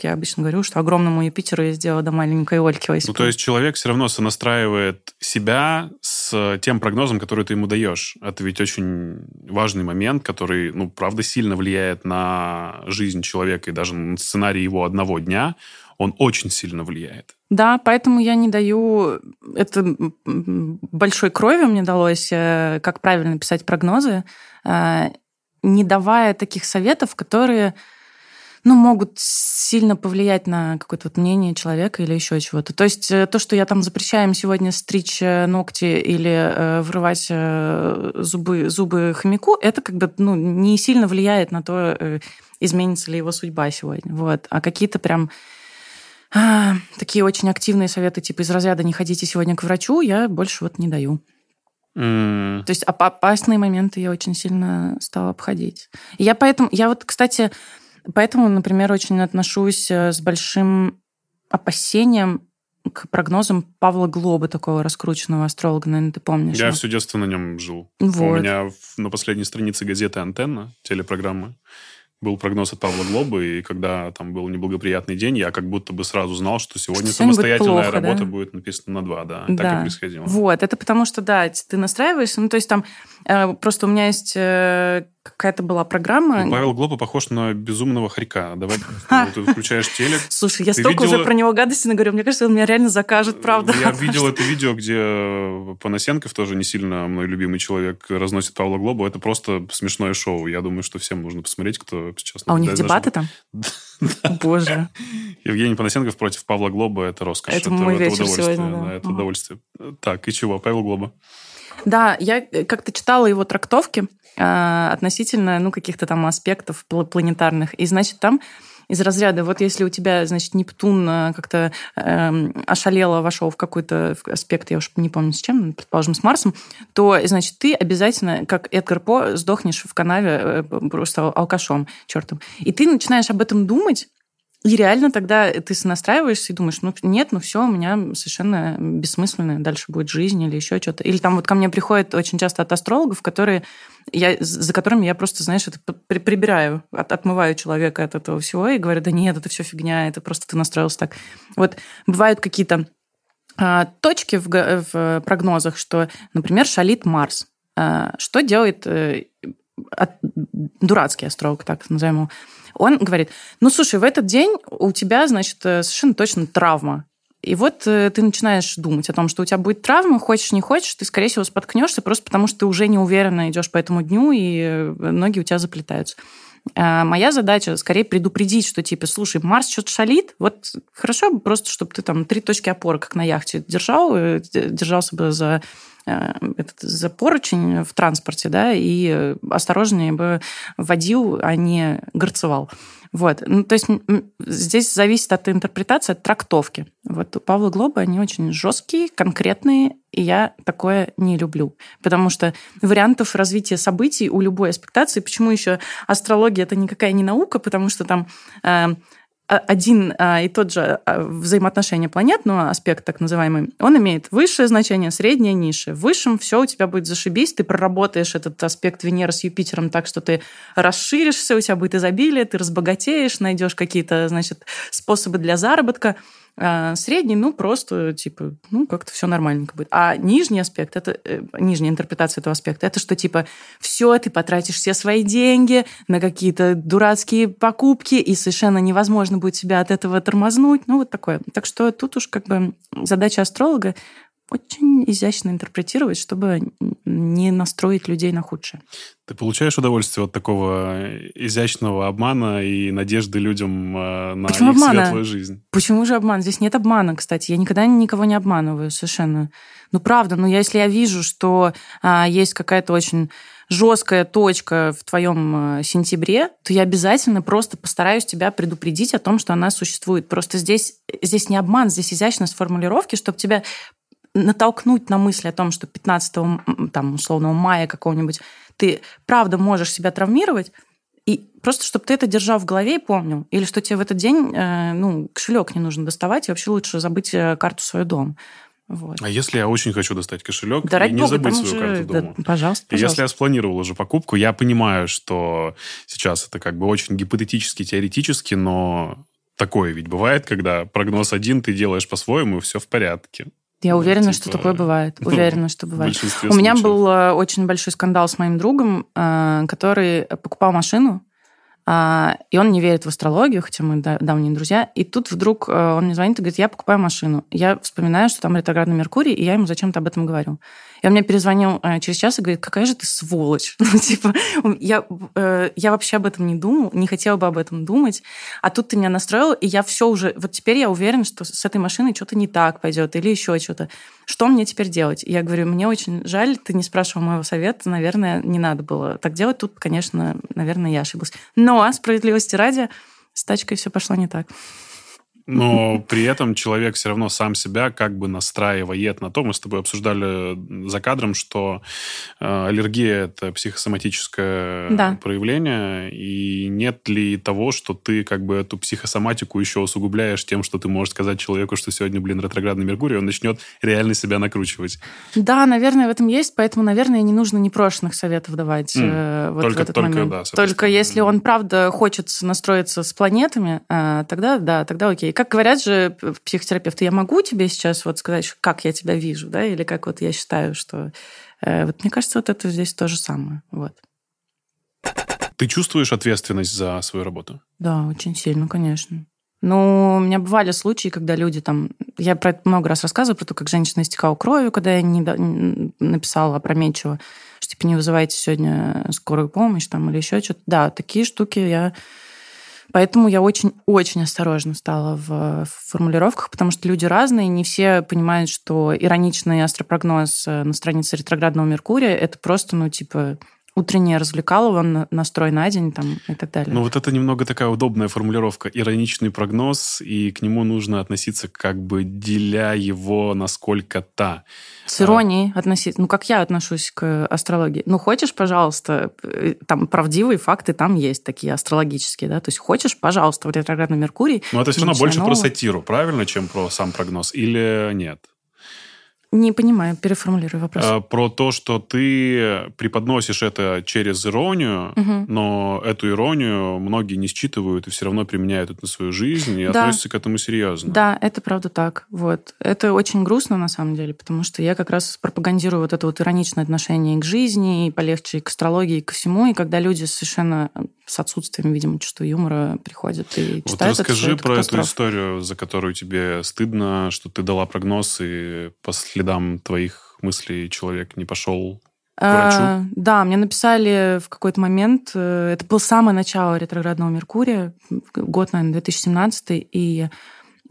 как я обычно говорю, что огромному Юпитеру я сделала до маленькой Ольки.
Ну, то есть человек все равно сонастраивает себя с тем прогнозом, который ты ему даешь. Это ведь очень важный момент, который, ну, правда, сильно влияет на жизнь человека и даже на сценарий его одного дня. Он очень сильно влияет.
Да, поэтому я не даю... Это большой крови мне далось, э, как правильно писать прогнозы, э, не давая таких советов, которые ну, могут сильно повлиять на какое-то вот мнение человека или еще чего-то. То есть э, то, что я там запрещаю им сегодня стричь э, ногти или э, врывать э, зубы, зубы хомяку, это как бы ну, не сильно влияет на то, э, изменится ли его судьба сегодня. Вот. А какие-то прям а, такие очень активные советы, типа из разряда «не ходите сегодня к врачу», я больше вот не даю. Mm. То есть опасные моменты я очень сильно стала обходить. И я поэтому... Я вот, кстати, Поэтому, например, очень отношусь э, с большим опасением к прогнозам Павла Глоба, такого раскрученного астролога, наверное, ты помнишь.
Я все детство на нем жил. Вот. У меня на последней странице газеты «Антенна», телепрограммы, был прогноз от Павла Глобы, и когда там был неблагоприятный день, я как будто бы сразу знал, что сегодня что самостоятельная плохо, работа да? будет написана на два, да. да. Так и происходило.
Вот, это потому что, да, ты настраиваешься, ну, то есть там просто у меня есть э, какая-то была программа.
Ну, Павел Глоба похож на безумного хорька. Давай ты включаешь телек.
Слушай, я столько уже про него гадости наговорю. Мне кажется, он меня реально закажет, правда.
Я видел это видео, где Панасенков, тоже не сильно мой любимый человек, разносит Павла Глобу. Это просто смешное шоу. Я думаю, что всем нужно посмотреть, кто сейчас...
А у них дебаты там? Боже.
Евгений Панасенков против Павла Глоба – это роскошь.
Это мой вечер сегодня,
Это удовольствие. Так, и чего? Павел Глоба.
Да, я как-то читала его трактовки э, относительно ну, каких-то там аспектов планетарных. И, значит, там из разряда, вот если у тебя, значит, Нептун э, как-то э, ошалело вошел в какой-то аспект, я уж не помню с чем, предположим, с Марсом, то, значит, ты обязательно, как Эдгар По, сдохнешь в канаве э, просто алкашом чертом. И ты начинаешь об этом думать, и реально тогда ты сонастраиваешься и думаешь, ну нет, ну все, у меня совершенно бессмысленная дальше будет жизнь или еще что-то. Или там вот ко мне приходят очень часто от астрологов, которые я, за которыми я просто, знаешь, это прибираю, от, отмываю человека от этого всего и говорю, да нет, это все фигня, это просто ты настроился так. Вот бывают какие-то а, точки в, в прогнозах, что, например, шалит Марс. А, что делает а, дурацкий астролог, так назовем его? Он говорит, ну, слушай, в этот день у тебя, значит, э, совершенно точно травма. И вот э, ты начинаешь думать о том, что у тебя будет травма, хочешь, не хочешь, ты, скорее всего, споткнешься просто потому, что ты уже неуверенно идешь по этому дню, и э, ноги у тебя заплетаются. А моя задача скорее предупредить, что типа, слушай, Марс что-то шалит, вот хорошо бы просто, чтобы ты там три точки опоры, как на яхте, держал, держался бы за этот за поручень в транспорте, да, и осторожнее бы водил, а не горцевал. Вот. Ну, то есть здесь зависит от интерпретации, от трактовки. Вот у Павла Глоба они очень жесткие, конкретные, и я такое не люблю. Потому что вариантов развития событий у любой аспектации, почему еще астрология это никакая не наука, потому что там э, один а, и тот же а, взаимоотношение планет, ну, аспект так называемый, он имеет высшее значение, среднее, низшее. В высшем все у тебя будет зашибись, ты проработаешь этот аспект Венеры с Юпитером так, что ты расширишься, у тебя будет изобилие, ты разбогатеешь, найдешь какие-то, значит, способы для заработка. А средний, ну, просто, типа, ну, как-то все нормальненько будет. А нижний аспект, это э, нижняя интерпретация этого аспекта, это что, типа, все, ты потратишь все свои деньги на какие-то дурацкие покупки, и совершенно невозможно будет себя от этого тормознуть. Ну, вот такое. Так что тут уж как бы задача астролога очень изящно интерпретировать, чтобы не настроить людей на худшее.
Ты получаешь удовольствие от такого изящного обмана и надежды людям э, на Почему их обмана? светлую жизнь?
Почему же обман? Здесь нет обмана, кстати. Я никогда никого не обманываю совершенно. Ну, правда, но если я вижу, что а, есть какая-то очень жесткая точка в твоем э, сентябре, то я обязательно просто постараюсь тебя предупредить о том, что она существует. Просто здесь, здесь не обман, здесь изящность формулировки, чтобы тебя натолкнуть на мысль о том, что 15 там, условного мая какого-нибудь ты правда можешь себя травмировать, и просто, чтобы ты это держал в голове и помнил. Или что тебе в этот день э, ну, кошелек не нужно доставать, и вообще лучше забыть э, карту свой дом. Вот.
А если я очень хочу достать кошелек да, и не Бога, забыть свою уже... карту дома?
Да, пожалуйста, пожалуйста.
Если я спланировал уже покупку, я понимаю, что сейчас это как бы очень гипотетически, теоретически, но такое ведь бывает, когда прогноз один, ты делаешь по-своему, и все в порядке.
Я уверена, типа, что такое бывает. Ну, уверена, что бывает. У меня был э, очень большой скандал с моим другом, э, который покупал машину, а, и он не верит в астрологию, хотя мы давние друзья. И тут вдруг э, он мне звонит и говорит, я покупаю машину. Я вспоминаю, что там ретроградный Меркурий, и я ему зачем-то об этом говорю. И он мне перезвонил э, через час и говорит, какая же ты сволочь. Ну, типа, я, э, я вообще об этом не думал, не хотела бы об этом думать. А тут ты меня настроил, и я все уже... Вот теперь я уверена, что с этой машиной что-то не так пойдет или еще что-то. Что мне теперь делать? Я говорю, мне очень жаль, ты не спрашивал моего совета, наверное, не надо было так делать. Тут, конечно, наверное, я ошиблась. Но, справедливости ради, с тачкой все пошло не так
но при этом человек все равно сам себя как бы настраивает на то. Мы с тобой обсуждали за кадром, что э, аллергия – это психосоматическое да. проявление, и нет ли того, что ты как бы эту психосоматику еще усугубляешь тем, что ты можешь сказать человеку, что сегодня, блин, ретроградный Меркурий, он начнет реально себя накручивать.
Да, наверное, в этом есть, поэтому, наверное, не нужно непрошенных советов давать mm. вот только, в этот только, момент. Да, только если он, правда, хочет настроиться с планетами, э, тогда, да, тогда окей как говорят же психотерапевты, я могу тебе сейчас вот сказать, как я тебя вижу, да, или как вот я считаю, что... Э, вот мне кажется, вот это здесь то же самое. Вот.
Ты чувствуешь ответственность за свою работу?
Да, очень сильно, конечно. Ну, у меня бывали случаи, когда люди там... Я про это много раз рассказываю, про то, как женщина истекала кровью, когда я не написала опрометчиво, что типа не вызывайте сегодня скорую помощь там или еще что-то. Да, такие штуки я Поэтому я очень-очень осторожно стала в формулировках, потому что люди разные, не все понимают, что ироничный астропрогноз э, на странице ретроградного Меркурия – это просто, ну, типа, утреннее развлекалово, настрой на день там, и так далее.
Ну вот это немного такая удобная формулировка. Ироничный прогноз, и к нему нужно относиться как бы деля его насколько-то.
С иронией а... относиться. Ну, как я отношусь к астрологии. Ну, хочешь, пожалуйста, э, там правдивые факты там есть такие астрологические, да? То есть хочешь, пожалуйста, в ретроградном Меркурий.
Но это все равно больше нового. про сатиру, правильно, чем про сам прогноз? Или нет?
Не понимаю, переформулирую вопрос.
А, про то, что ты преподносишь это через иронию, угу. но эту иронию многие не считывают и все равно применяют это на свою жизнь и да. относятся к этому серьезно.
Да, это правда так. Вот. Это очень грустно на самом деле, потому что я как раз пропагандирую вот это вот ироничное отношение к жизни, и полегче и к астрологии, и ко всему. И когда люди совершенно с отсутствием, видимо, чувства юмора приходят и читают
вот расскажи это, про эту историю, за которую тебе стыдно, что ты дала прогноз, и по следам твоих мыслей человек не пошел к врачу? А,
да, мне написали в какой-то момент, э, это было самое начало ретроградного Меркурия, год, наверное, 2017, и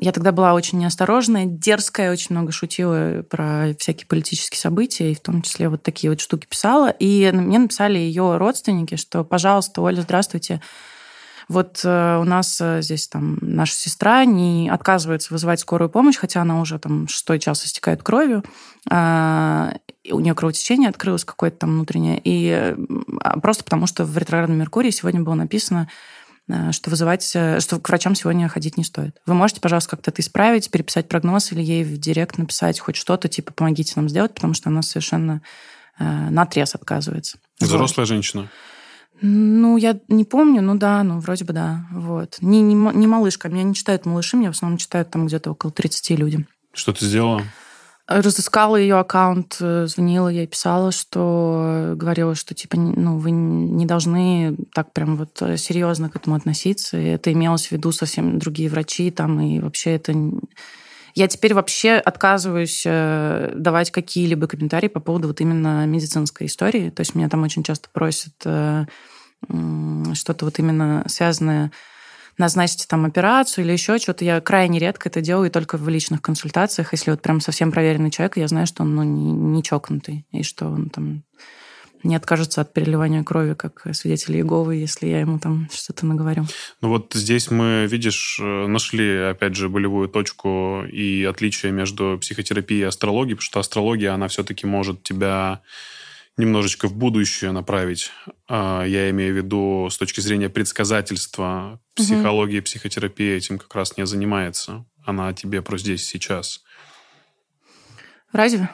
я тогда была очень неосторожная, дерзкая, очень много шутила про всякие политические события, и в том числе вот такие вот штуки писала. И мне написали ее родственники, что, пожалуйста, Оля, здравствуйте, вот э, у нас э, здесь там наша сестра не отказывается вызывать скорую помощь, хотя она уже там шестой час истекает кровью, а, у нее кровотечение открылось какое-то там внутреннее, и а, просто потому что в ретроградном Меркурии сегодня было написано Э, что вызывать, что к врачам сегодня ходить не стоит. Вы можете, пожалуйста, как-то это исправить, переписать прогноз или ей в директ написать хоть что-то, типа, помогите нам сделать, потому что она совершенно э, на отрез отказывается.
Взрослая вот. женщина?
Ну, я не помню, ну да, ну вроде бы да. Вот. Не, не, не малышка, меня не читают малыши, меня в основном читают там где-то около 30 люди.
Что ты сделала?
разыскала ее аккаунт, э, звонила ей, писала, что говорила, что типа, ну, вы не должны так прям вот э, серьезно к этому относиться. И это имелось в виду совсем другие врачи там, и вообще это Я теперь вообще отказываюсь э, давать какие-либо комментарии по поводу вот именно медицинской истории. То есть меня там очень часто просят э, что-то вот именно связанное назначить там операцию или еще что-то. Я крайне редко это делаю, и только в личных консультациях. Если вот прям совсем проверенный человек, я знаю, что он ну, не, не чокнутый, и что он там не откажется от переливания крови, как свидетели Иеговы, если я ему там что-то наговорю.
Ну вот здесь мы, видишь, э, нашли, опять же, болевую точку и отличие между психотерапией и астрологией, потому что астрология, она все-таки может тебя немножечко в будущее направить. А, я имею в виду с точки зрения предсказательства. Психология, угу. психотерапия этим как раз не занимается. Она тебе про здесь сейчас.
Разве?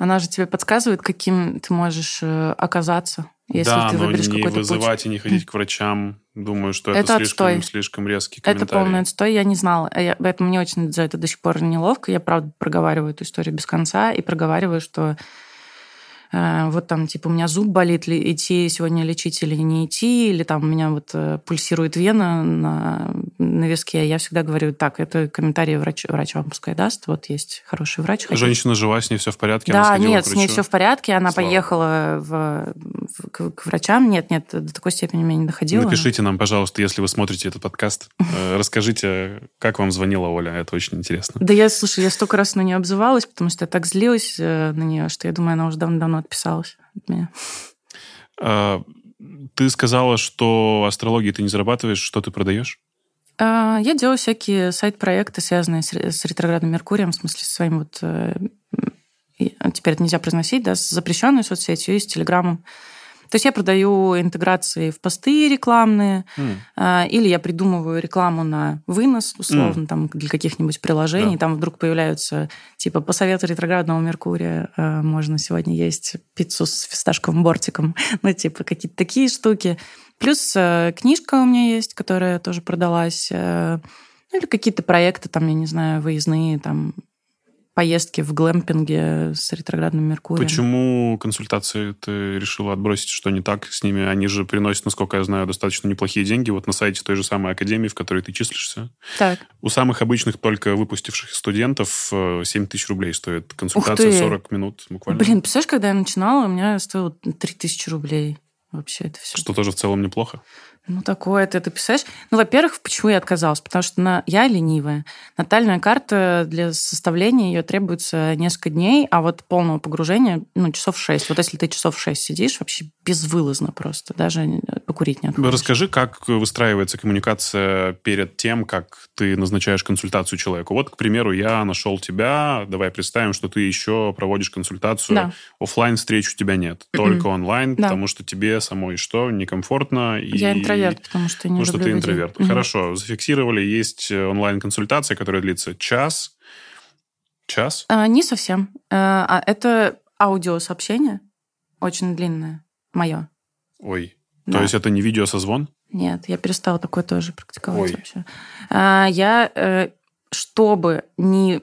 Она же тебе подсказывает, каким ты можешь э, оказаться, если
да,
ты выберешь
но
не
вызывать
путь.
и не ходить к врачам. Думаю, что это,
это
слишком,
отстой.
слишком резкий комментарий.
Это полный отстой, я не знала. А я, поэтому мне очень за это до сих пор неловко. Я, правда, проговариваю эту историю без конца и проговариваю, что вот там, типа, у меня зуб болит, ли идти сегодня лечить или не идти, или там у меня вот э, пульсирует вена на, на виске. Я всегда говорю, так, это комментарий врач, врач вам пускай даст, вот есть хороший врач.
Женщина жива, с ней все в порядке?
Да, нет, с ней все в порядке, она Слава. поехала в, в, к, к врачам. Нет, нет, до такой степени меня не доходило.
Напишите нам, пожалуйста, если вы смотрите этот подкаст, э, расскажите, как вам звонила Оля, это очень интересно.
Да я, слушай, я столько раз на нее обзывалась, потому что я так злилась на нее, что я думаю, она уже давно-давно отписалась от меня.
А, ты сказала, что астрологией ты не зарабатываешь. Что ты продаешь?
А, я делаю всякие сайт-проекты, связанные с ретроградным Меркурием, в смысле, со своим вот... Э, теперь это нельзя произносить, да, с запрещенной соцсетью и с Телеграмом. То есть я продаю интеграции в посты рекламные, mm. или я придумываю рекламу на вынос, условно, mm. там для каких-нибудь приложений. Да. Там вдруг появляются, типа, по совету ретроградного Меркурия а, можно сегодня есть пиццу с фисташковым бортиком. ну, типа, какие-то такие штуки. Плюс э, книжка у меня есть, которая тоже продалась. Э, ну, или какие-то проекты, там, я не знаю, выездные, там, поездки в глэмпинге с ретроградным Меркурием.
Почему консультации ты решила отбросить? Что не так с ними? Они же приносят, насколько я знаю, достаточно неплохие деньги. Вот на сайте той же самой академии, в которой ты числишься.
Так.
У самых обычных, только выпустивших студентов 7 э, тысяч рублей стоит консультация 40 минут буквально.
Блин, представляешь, когда я начинала, у меня стоило 3 тысячи рублей вообще это все.
Что тоже в целом неплохо.
Ну, такое ты, ты писаешь. Ну, во-первых, почему я отказалась? Потому что на... я ленивая. Натальная карта для составления ее требуется несколько дней, а вот полного погружения, ну, часов шесть. Вот если ты часов шесть сидишь, вообще безвылазно просто, даже покурить не отходишь.
Расскажи, как выстраивается коммуникация перед тем, как ты назначаешь консультацию человеку. Вот, к примеру, я нашел тебя, давай представим, что ты еще проводишь консультацию. Да. Оффлайн встреч у тебя нет, только онлайн, да. потому что тебе самой что, некомфортно.
Я и интроверт, потому что я не
Потому что ты интроверт. Угу. Хорошо, зафиксировали. Есть э, онлайн-консультация, которая длится час. Час?
А, не совсем. А, а это аудиосообщение, очень длинное, мое.
Ой. Да. То есть это не видеосозвон?
Нет, я перестала такое тоже практиковать Ой. вообще. А, я, э, чтобы не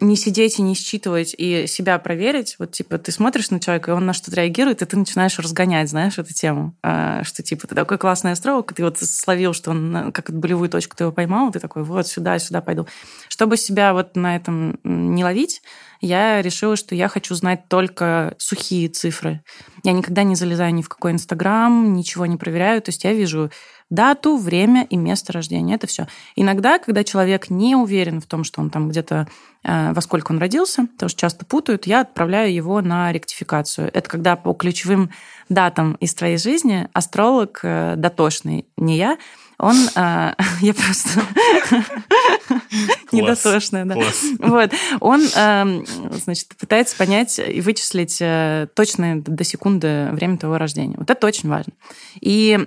не сидеть и не считывать и себя проверить. Вот, типа, ты смотришь на человека, и он на что-то реагирует, и ты начинаешь разгонять, знаешь, эту тему. А, что, типа, ты такой классный астролог, ты вот словил, что он, как болевую точку ты его поймал, ты такой, вот, сюда, сюда пойду. Чтобы себя вот на этом не ловить, я решила, что я хочу знать только сухие цифры. Я никогда не залезаю ни в какой Инстаграм, ничего не проверяю. То есть я вижу дату, время и место рождения. Это все. Иногда, когда человек не уверен в том, что он там где-то э, во сколько он родился, потому что часто путают, я отправляю его на ректификацию. Это когда по ключевым датам из твоей жизни астролог э, дотошный, не я, он... Э, я просто... Недотошная, да. Вот. Он, э, значит, пытается понять и вычислить э, точное до секунды время твоего рождения. Вот это очень важно. И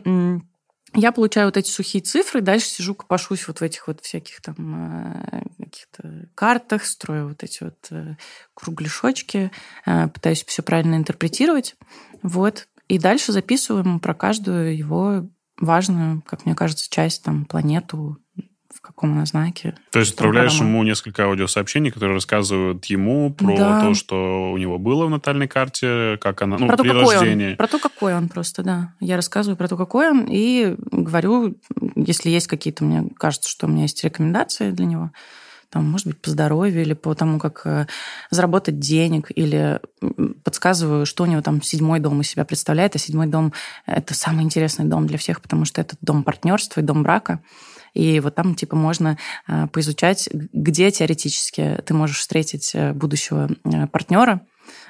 я получаю вот эти сухие цифры, дальше сижу, копошусь вот в этих вот всяких там э, каких-то картах, строю вот эти вот э, кругляшочки, э, пытаюсь все правильно интерпретировать. Вот. И дальше записываем про каждую его важную, как мне кажется, часть, там, планету, в каком она знаке.
То есть отправляешь ему несколько аудиосообщений, которые рассказывают ему про да. то, что у него было в натальной карте, как она, ну,
про
при
то, какой
рождении.
Он, про то, какой он просто, да. Я рассказываю про то, какой он, и говорю, если есть какие-то, мне кажется, что у меня есть рекомендации для него, там, может быть, по здоровью или по тому, как э, заработать денег, или подсказываю, что у него там седьмой дом из себя представляет, а седьмой дом – это самый интересный дом для всех, потому что это дом партнерства и дом брака. И вот там, типа, можно э, поизучать, где теоретически ты можешь встретить э, будущего партнера,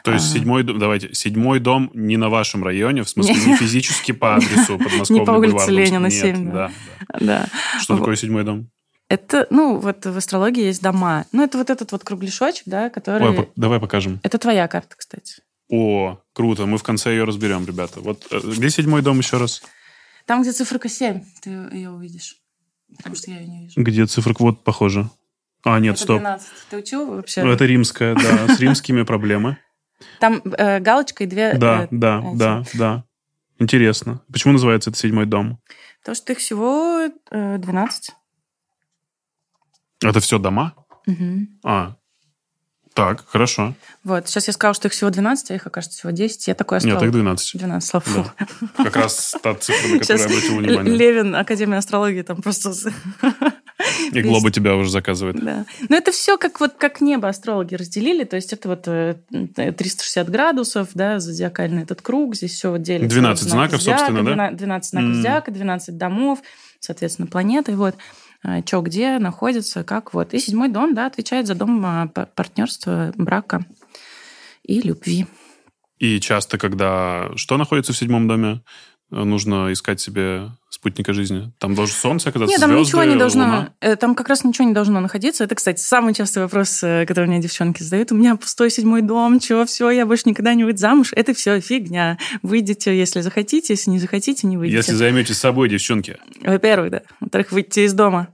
то есть седьмой дом, давайте, седьмой дом не на вашем районе, в смысле не физически по адресу подмосковный
Не по улице Ленина, 7.
Да, да. Что такое седьмой дом?
Это, ну, вот в астрологии есть дома. Ну, это вот этот вот кругляшочек, да, который...
Ой, давай покажем.
Это твоя карта, кстати.
О, круто. Мы в конце ее разберем, ребята. Вот э, где седьмой дом еще раз?
Там, где циферка 7, ты ее увидишь. Потому что я ее не вижу.
Где циферка? Вот, похоже. А, нет,
это
стоп.
12. Ты учил вообще?
Это римская, да, с римскими проблемы.
Там э, галочка и две...
Да,
э,
да,
эти.
да, да. Интересно. Почему называется это седьмой дом?
Потому что их всего э, 12.
Это все дома?
Мгм.
А, так, хорошо.
Вот, сейчас я сказала, что их всего 12, а их окажется всего 10. Я такое
Нет,
астролог.
их 12.
12, слава богу.
Как раз та цифра, на которую я обратил внимание.
Левин, Академия астрологии, там просто...
И Глоба тебя уже заказывает.
Да. Но это все как вот как небо астрологи разделили, то есть это вот э, 360 градусов, да, зодиакальный этот круг, здесь все вот делится.
12
на
знаков, собственно, да?
12 12 знаков зодиака, 12 домов, соответственно, планеты, вот что где находится, как вот. И седьмой дом, да, отвечает за дом а, партнерства, брака и любви.
И часто, когда что находится в седьмом доме, нужно искать себе спутника жизни. Там должно солнце оказаться,
Нет, там
звезды,
ничего не должно,
луна.
э, там как раз ничего не должно находиться. Это, кстати, самый частый вопрос, э, который мне девчонки задают. У меня пустой седьмой дом, чего, все, я больше никогда не выйду замуж. Это все фигня. Выйдете, если захотите, если не захотите, не выйдете.
Если займетесь собой, девчонки.
Во-первых, да. Во-вторых, выйти из дома.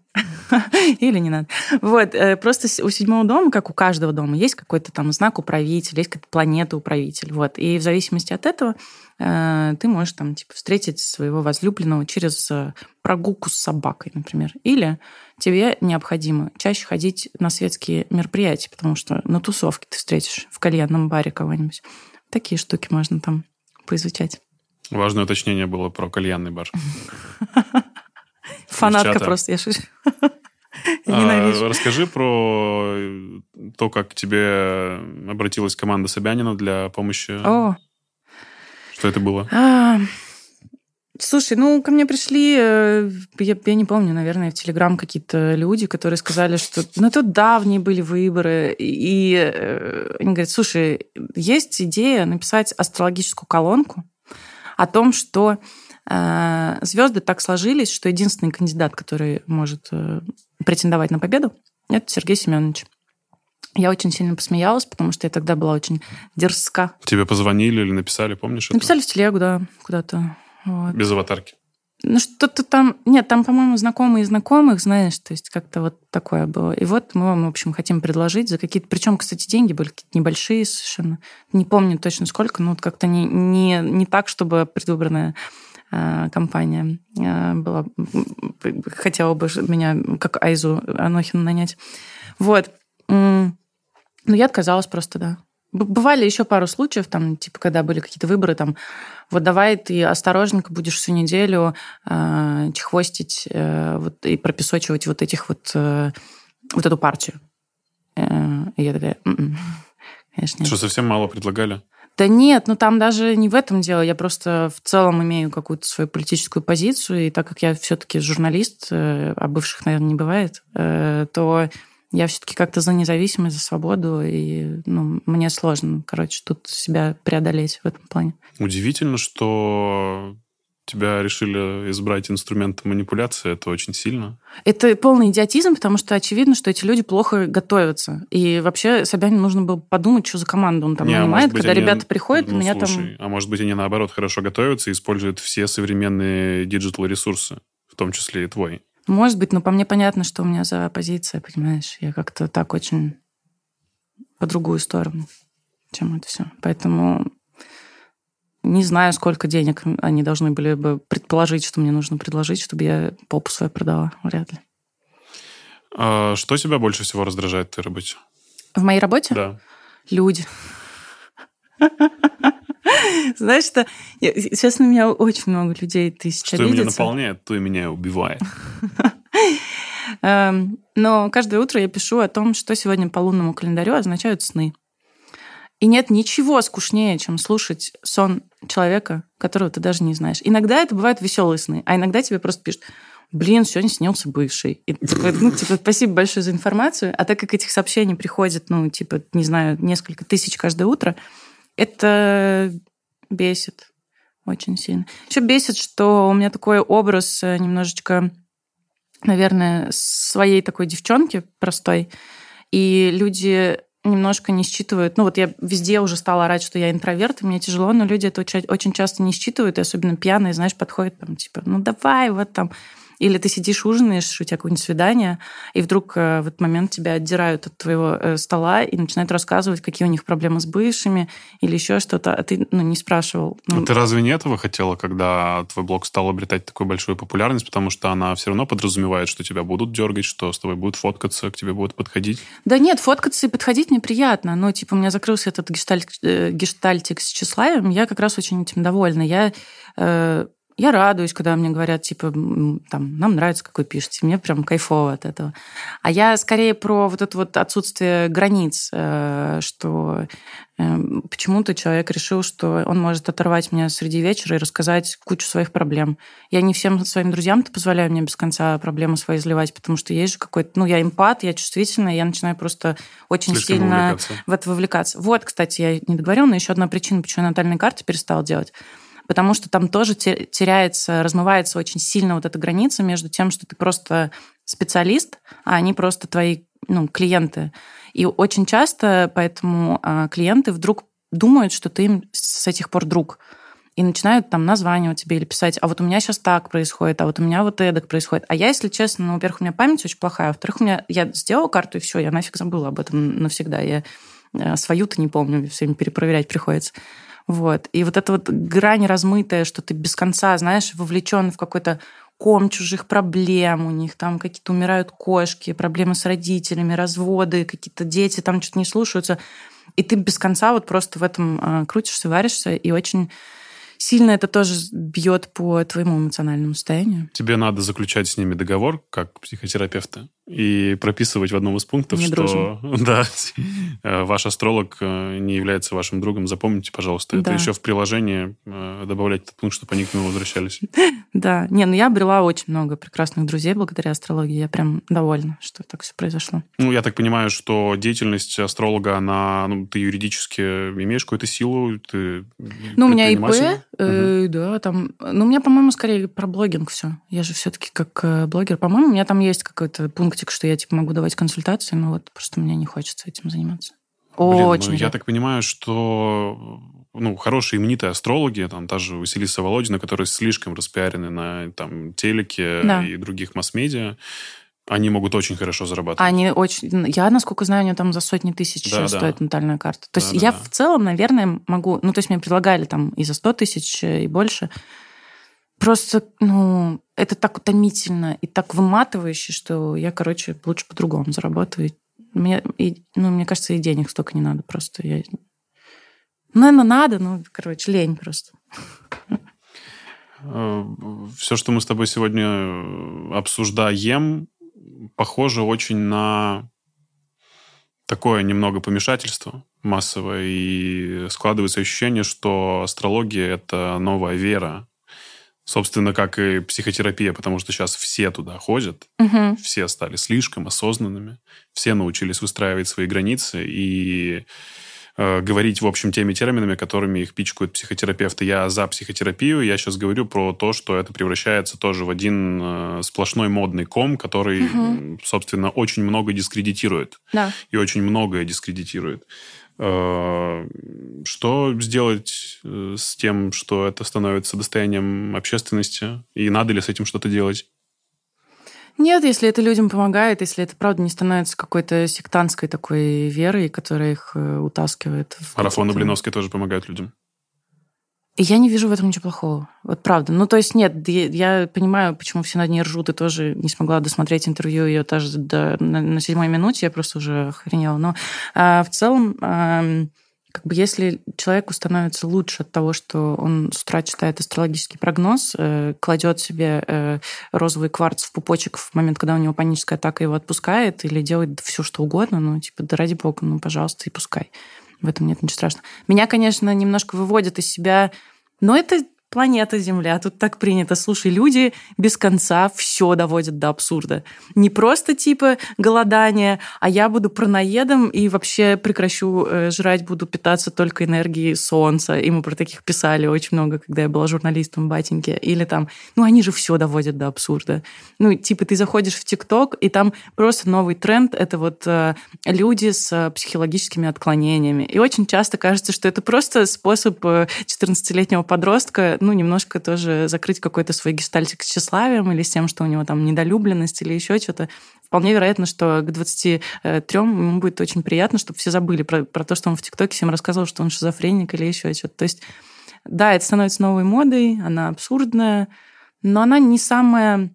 Или не надо. Вот, э, просто у седьмого дома, как у каждого дома, есть какой-то там знак управителя, есть какая-то планета управитель. Вот. И в зависимости от этого ты можешь там типа встретить своего возлюбленного через э, прогулку с собакой, например. Или тебе необходимо чаще ходить на светские мероприятия, потому что на тусовке ты встретишь в кальянном баре кого-нибудь. Такие штуки можно там поизучать.
Важное уточнение было про кальянный бар.
Фанатка просто, я шучу.
А. Расскажи про э, то, как к тебе обратилась команда Собянина для помощи.
О,
Что это было?
А, Слушай, ну, ко мне пришли, э, я, я не помню, наверное, в Телеграм какие-то люди, которые сказали, что... Ну, это давние были выборы, и э, они говорят, слушай, есть идея написать астрологическую колонку о том, что э, звезды так сложились, что единственный кандидат, который может претендовать на победу, это Сергей Семенович. Я очень сильно посмеялась, потому что я тогда была очень дерзка.
Тебе позвонили или написали, помнишь это?
Написали в телегу, да, куда-то. Вот.
Без аватарки.
Ну, что-то там... Нет, там, по-моему, знакомые знакомых, знаешь, то есть как-то вот такое было. И вот мы вам, в общем, хотим предложить за какие-то... Причем, кстати, деньги были какие-то небольшие совершенно. Не помню точно сколько, но вот как-то не, не, не так, чтобы предвыборная э, компания э, была... м, Хотела бы меня, как Айзу Анохину, нанять. Вот. Ну, я отказалась просто, да. Бывали еще пару случаев, там, типа, когда были какие-то выборы, там, вот давай ты осторожненько будешь всю неделю э, чехвостить э, вот, и пропесочивать вот этих вот, э, вот эту партию. Э, и я такая, «М-м, конечно, нет.
Что, совсем мало предлагали?
Да нет, ну там даже не в этом дело. Я просто в целом имею какую-то свою политическую позицию, и так как я все-таки журналист, э, а бывших, наверное, не бывает, э, то я все-таки как-то за независимость, за свободу, и ну, мне сложно, короче, тут себя преодолеть в этом плане.
Удивительно, что тебя решили избрать инструментом манипуляции. Это очень сильно.
Это полный идиотизм, потому что очевидно, что эти люди плохо готовятся. И вообще Собянину нужно было подумать, что за команду он там
Не, а
нанимает.
быть,
Когда
они-
ребята приходят,
ну,
меня
слушай, А может быть, они, наоборот, хорошо готовятся и используют все современные digital-ресурсы, в том числе и твой.
Может быть, но по мне понятно, что у меня за позиция, понимаешь? Я как-то так очень по другую сторону, чем это все. Поэтому не знаю, сколько денег они должны были бы предположить, что мне нужно предложить, чтобы я попу свою продала. Вряд ли.
А что тебя больше всего раздражает в твоей работе?
В моей работе?
Да.
люди. Знаешь, что я- сейчас на меня очень много людей тысяча
Что меня
видится.
наполняет, то и меня убивает.
Эм, но каждое утро я пишу о том, что сегодня по лунному календарю означают сны. И нет ничего скучнее, чем слушать сон человека, которого ты даже не знаешь. Иногда это бывают веселые сны, а иногда тебе просто пишут, блин, сегодня снился бывший. И, типа, ну, типа, спасибо большое за информацию. А так как этих сообщений приходит, ну, типа, не знаю, несколько тысяч каждое утро, это бесит очень сильно. Еще бесит, что у меня такой образ э, немножечко, наверное, своей такой девчонки простой, и люди немножко не считывают. Ну вот я везде уже стала орать, что я интроверт, и мне тяжело, но люди это очень часто не считывают, и особенно пьяные, знаешь, подходят там типа, ну давай, вот там или ты сидишь, ужинаешь, у тебя какое-нибудь свидание, и вдруг э, в этот момент тебя отдирают от твоего э, стола и начинают рассказывать, какие у них проблемы с бывшими или еще что-то, а ты ну, не спрашивал.
Ну, а ты разве не этого хотела, когда твой блог стал обретать такую большую популярность, потому что она все равно подразумевает, что тебя будут дергать, что с тобой будут фоткаться, к тебе будут подходить?
Да нет, фоткаться и подходить неприятно. Но, типа, у меня закрылся этот гештальт, э, гештальтик с тщеславием, я как раз очень этим довольна. Я я радуюсь, когда мне говорят, типа, там, нам нравится, как вы пишете. Мне прям кайфово от этого. А я скорее про вот это вот отсутствие границ, э, что э, почему-то человек решил, что он может оторвать меня среди вечера и рассказать кучу своих проблем. Я не всем своим друзьям-то позволяю мне без конца проблемы свои изливать, потому что есть же какой-то... Ну, я эмпат, я чувствительная, я начинаю просто очень Слишком сильно вовлекаться. в это вовлекаться. Вот, кстати, я не договорила, но еще одна причина, почему я натальные карты перестала делать потому что там тоже теряется, размывается очень сильно вот эта граница между тем, что ты просто специалист, а они просто твои ну, клиенты. И очень часто поэтому а, клиенты вдруг думают, что ты им с этих пор друг и начинают там названивать тебе или писать, а вот у меня сейчас так происходит, а вот у меня вот эдак происходит. А я, если честно, ну, во-первых, у меня память очень плохая, а во-вторых, у меня я сделала карту, и все, я нафиг забыла об этом навсегда. Я э, свою-то не помню, все время перепроверять приходится. Вот. И вот эта вот грань размытая, что ты без конца, знаешь, вовлечен в какой-то ком чужих проблем, у них там какие-то умирают кошки, проблемы с родителями, разводы, какие-то дети там что-то не слушаются. И ты без конца вот просто в этом а, крутишься, варишься, и очень сильно это тоже бьет по твоему эмоциональному состоянию.
Тебе надо заключать с ними договор, как психотерапевта, и прописывать в одном из пунктов, не что да, э, ваш астролог э, не является вашим другом. Запомните, пожалуйста, да. это еще в приложении э, добавлять этот пункт, чтобы они к нему возвращались.
Да, не, ну я обрела очень много прекрасных друзей благодаря астрологии. Я прям довольна, что так все произошло.
Ну, я так понимаю, что деятельность астролога, она, ну, ты юридически имеешь какую-то силу, ты
Ну, у меня ИП, э, да, там, ну, у меня, по-моему, скорее про блогинг все. Я же все-таки как блогер, по-моему, у меня там есть какой-то пункт пунктик, что я типа могу давать консультации, но вот просто мне не хочется этим заниматься.
Блин, Очень. Ну, я так понимаю, что ну, хорошие именитые астрологи, там та же Василиса Володина, которые слишком распиарены на там, телеке да. и других масс-медиа, они могут очень хорошо зарабатывать.
Они очень... Я, насколько знаю, у нее там за сотни тысяч да, стоит да. натальная карта. То да, есть да, я да. в целом, наверное, могу... Ну, то есть мне предлагали там и за 100 тысяч, и больше. Просто, ну, это так утомительно и так выматывающе, что я, короче, лучше по-другому зарабатываю. Мне, и, ну, мне кажется, и денег столько не надо просто. Я... Ну, наверное, надо, но, короче, лень просто.
Э, Все, что мы с тобой сегодня э, обсуждаем, похоже очень на такое немного помешательство массовое, и складывается ощущение, что астрология — это новая вера, Собственно, как и психотерапия, потому что сейчас все туда ходят, угу. все стали слишком осознанными, все научились выстраивать свои границы и э, говорить, в общем, теми терминами, которыми их пичкают психотерапевты. Я за психотерапию, я сейчас говорю про то, что это превращается тоже в один э, сплошной модный ком, который, угу. собственно, очень много дискредитирует. Да. И очень многое дискредитирует. Э, что сделать э, с тем, что это становится достоянием общественности? И надо ли с этим что-то делать?
Нет, если это людям помогает, если это, правда, не становится какой-то сектантской такой верой, которая их э, утаскивает.
Марафоны Блиновской тоже помогают людям.
Я не вижу в этом ничего плохого. Вот правда. Ну, то есть, нет, я понимаю, почему все над ней ржут, и тоже не смогла досмотреть интервью ее даже до, на, на седьмой минуте, я просто уже охренела. Но а, в целом, а, как бы если человеку становится лучше от того, что он с утра читает астрологический прогноз, э, кладет себе э, розовый кварц в пупочек в момент, когда у него паническая атака его отпускает, или делает все, что угодно, ну, типа, да ради бога, ну, пожалуйста, и пускай. В этом нет ничего страшного. Меня, конечно, немножко выводит из себя но это планета Земля, тут так принято. Слушай, люди без конца все доводят до абсурда. Не просто типа голодание, а я буду пронаедом и вообще прекращу э, жрать, буду питаться только энергией солнца. И мы про таких писали очень много, когда я была журналистом в Батеньке. Или там, ну они же все доводят до абсурда. Ну, типа ты заходишь в ТикТок, и там просто новый тренд — это вот э, люди с психологическими отклонениями. И очень часто кажется, что это просто способ 14-летнего э, ну, немножко тоже закрыть какой-то свой гештальтик с тщеславием или с тем, что у него там недолюбленность или еще что-то. Вполне вероятно, что к 23 ему будет очень приятно, чтобы все забыли про, про то, что он в ТикТоке всем рассказывал, что он шизофреник или еще что-то. То есть, да, это становится новой модой, она абсурдная, но она не самая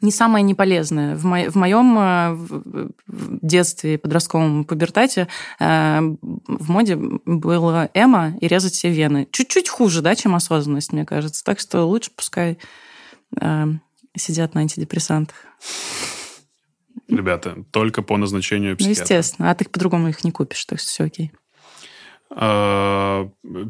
не самое неполезное. В, мо- в моем э, детстве, подростковом пубертате э, в моде было эмо и резать все вены. Чуть-чуть хуже, да, чем осознанность, мне кажется. Так что лучше пускай э, сидят на антидепрессантах.
Ребята, только по назначению
ну, психиатра. Ну, естественно. А ты по-другому их не купишь, так что все окей.
А,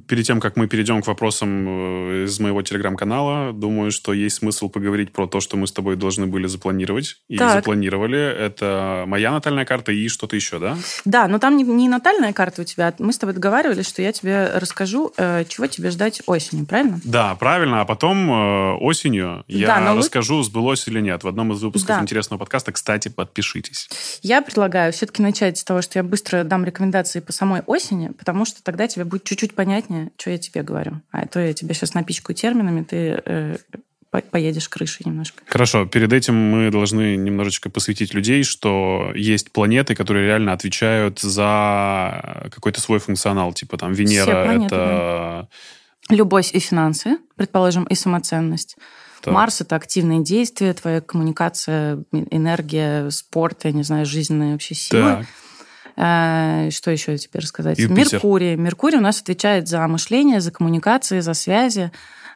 перед тем, как мы перейдем к вопросам э, из моего телеграм-канала, думаю, что есть смысл поговорить про то, что мы с тобой должны были запланировать. И так. запланировали. Это моя натальная карта и что-то еще, да?
Да, но там не, не натальная карта у тебя. Мы с тобой договаривались, что я тебе расскажу, э, чего тебе ждать осенью, правильно?
Да, правильно. А потом э, осенью я да, расскажу, сбылось или нет. В одном из выпусков да. интересного подкаста, кстати, подпишитесь.
Я предлагаю все-таки начать с того, что я быстро дам рекомендации по самой осени, потому что тогда тебе будет чуть-чуть понятнее, что я тебе говорю. А то я тебе сейчас напичкаю терминами, ты э, поедешь крышей немножко.
Хорошо, перед этим мы должны немножечко посвятить людей, что есть планеты, которые реально отвечают за какой-то свой функционал. Типа там Венера планеты, это...
Да. Любовь и финансы, предположим, и самоценность. Так. Марс — это активные действия, твоя коммуникация, энергия, спорт, я не знаю, жизненные вообще силы. Так. Э, что еще тебе рассказать? Юпитер. Меркурий. Меркурий у нас отвечает за мышление, за коммуникации, за связи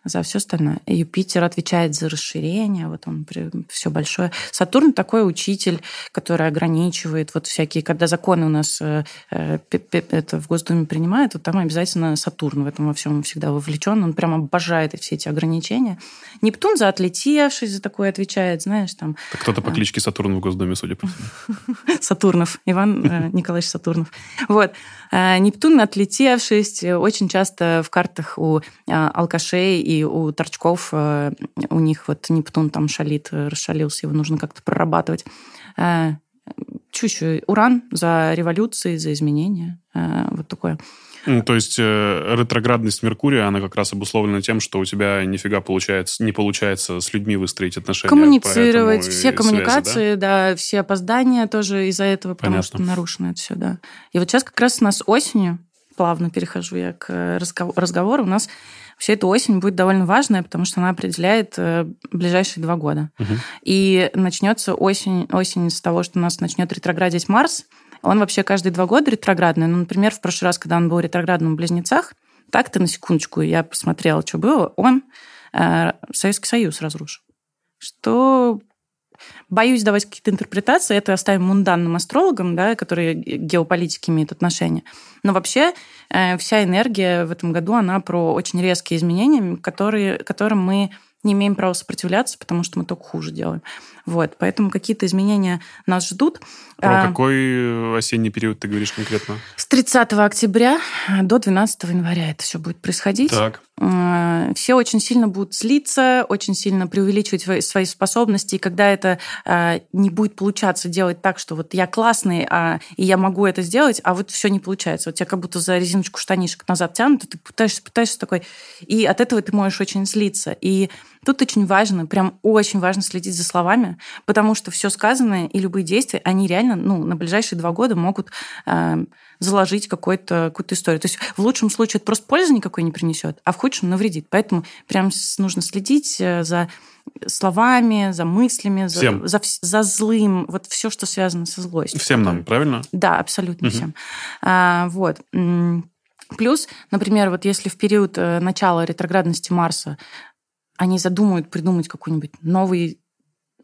за все остальное. Юпитер отвечает за расширение, вот он все большое. Сатурн такой учитель, который ограничивает вот всякие, когда законы у нас э, э, это в Госдуме принимают, вот там обязательно Сатурн в этом во всем всегда вовлечен, он прям обожает все эти ограничения. Нептун за отлетевший за такое отвечает, знаешь, там...
Кто-то по кличке Сатурн в Госдуме, судя по всему.
Сатурнов, Иван Николаевич Сатурнов. Вот. Нептун отлетевшись, очень часто в картах у алкашей и у торчков э, у них вот Нептун там шалит, э, расшалился, его нужно как-то прорабатывать. Э, Чуть-чуть уран за революции, за изменения. Вот такое.
Ну, то есть э, ретроградность Меркурия, она как раз обусловлена тем, что у тебя нифига получается, не получается с людьми выстроить отношения.
Коммуницировать, все коммуникации, связи, да? да, все опоздания тоже из-за этого, потому Понятно. что нарушено это все, да. И вот сейчас как раз у нас осенью, плавно перехожу я к разговору, у нас Вообще эта осень будет довольно важная, потому что она определяет э, ближайшие два года. Угу. И начнется осень, осень с того, что у нас начнет ретроградить Марс. Он вообще каждые два года ретроградный. Ну, например, в прошлый раз, когда он был ретроградным в Близнецах, так-то на секундочку я посмотрела, что было, он э, Советский Союз разрушил. Что Боюсь давать какие-то интерпретации, это оставим мунданным астрологам, да, которые геополитики имеют отношение. Но вообще э, вся энергия в этом году, она про очень резкие изменения, которые, которым мы не имеем права сопротивляться, потому что мы только хуже делаем. Вот, поэтому какие-то изменения нас ждут.
Про а, какой осенний период ты говоришь конкретно?
С 30 октября до 12 января это все будет происходить.
Так.
А, все очень сильно будут злиться, очень сильно преувеличивать свои способности, и когда это а, не будет получаться делать так, что вот я классный, а, и я могу это сделать, а вот все не получается. Вот тебя как будто за резиночку штанишек назад тянут, и ты пытаешься, пытаешься такой, и от этого ты можешь очень злиться. И Тут очень важно, прям очень важно следить за словами, потому что все сказанное и любые действия, они реально ну, на ближайшие два года могут э, заложить какую-то какую историю. То есть в лучшем случае это просто пользы никакой не принесет, а в худшем навредит. Поэтому прям нужно следить э, за словами, за мыслями, всем. за, за, за злым, вот все, что связано со злостью.
Всем нам, правильно?
Да, абсолютно угу. всем. А, вот. Плюс, например, вот если в период э, начала ретроградности Марса они задумают придумать какой-нибудь новый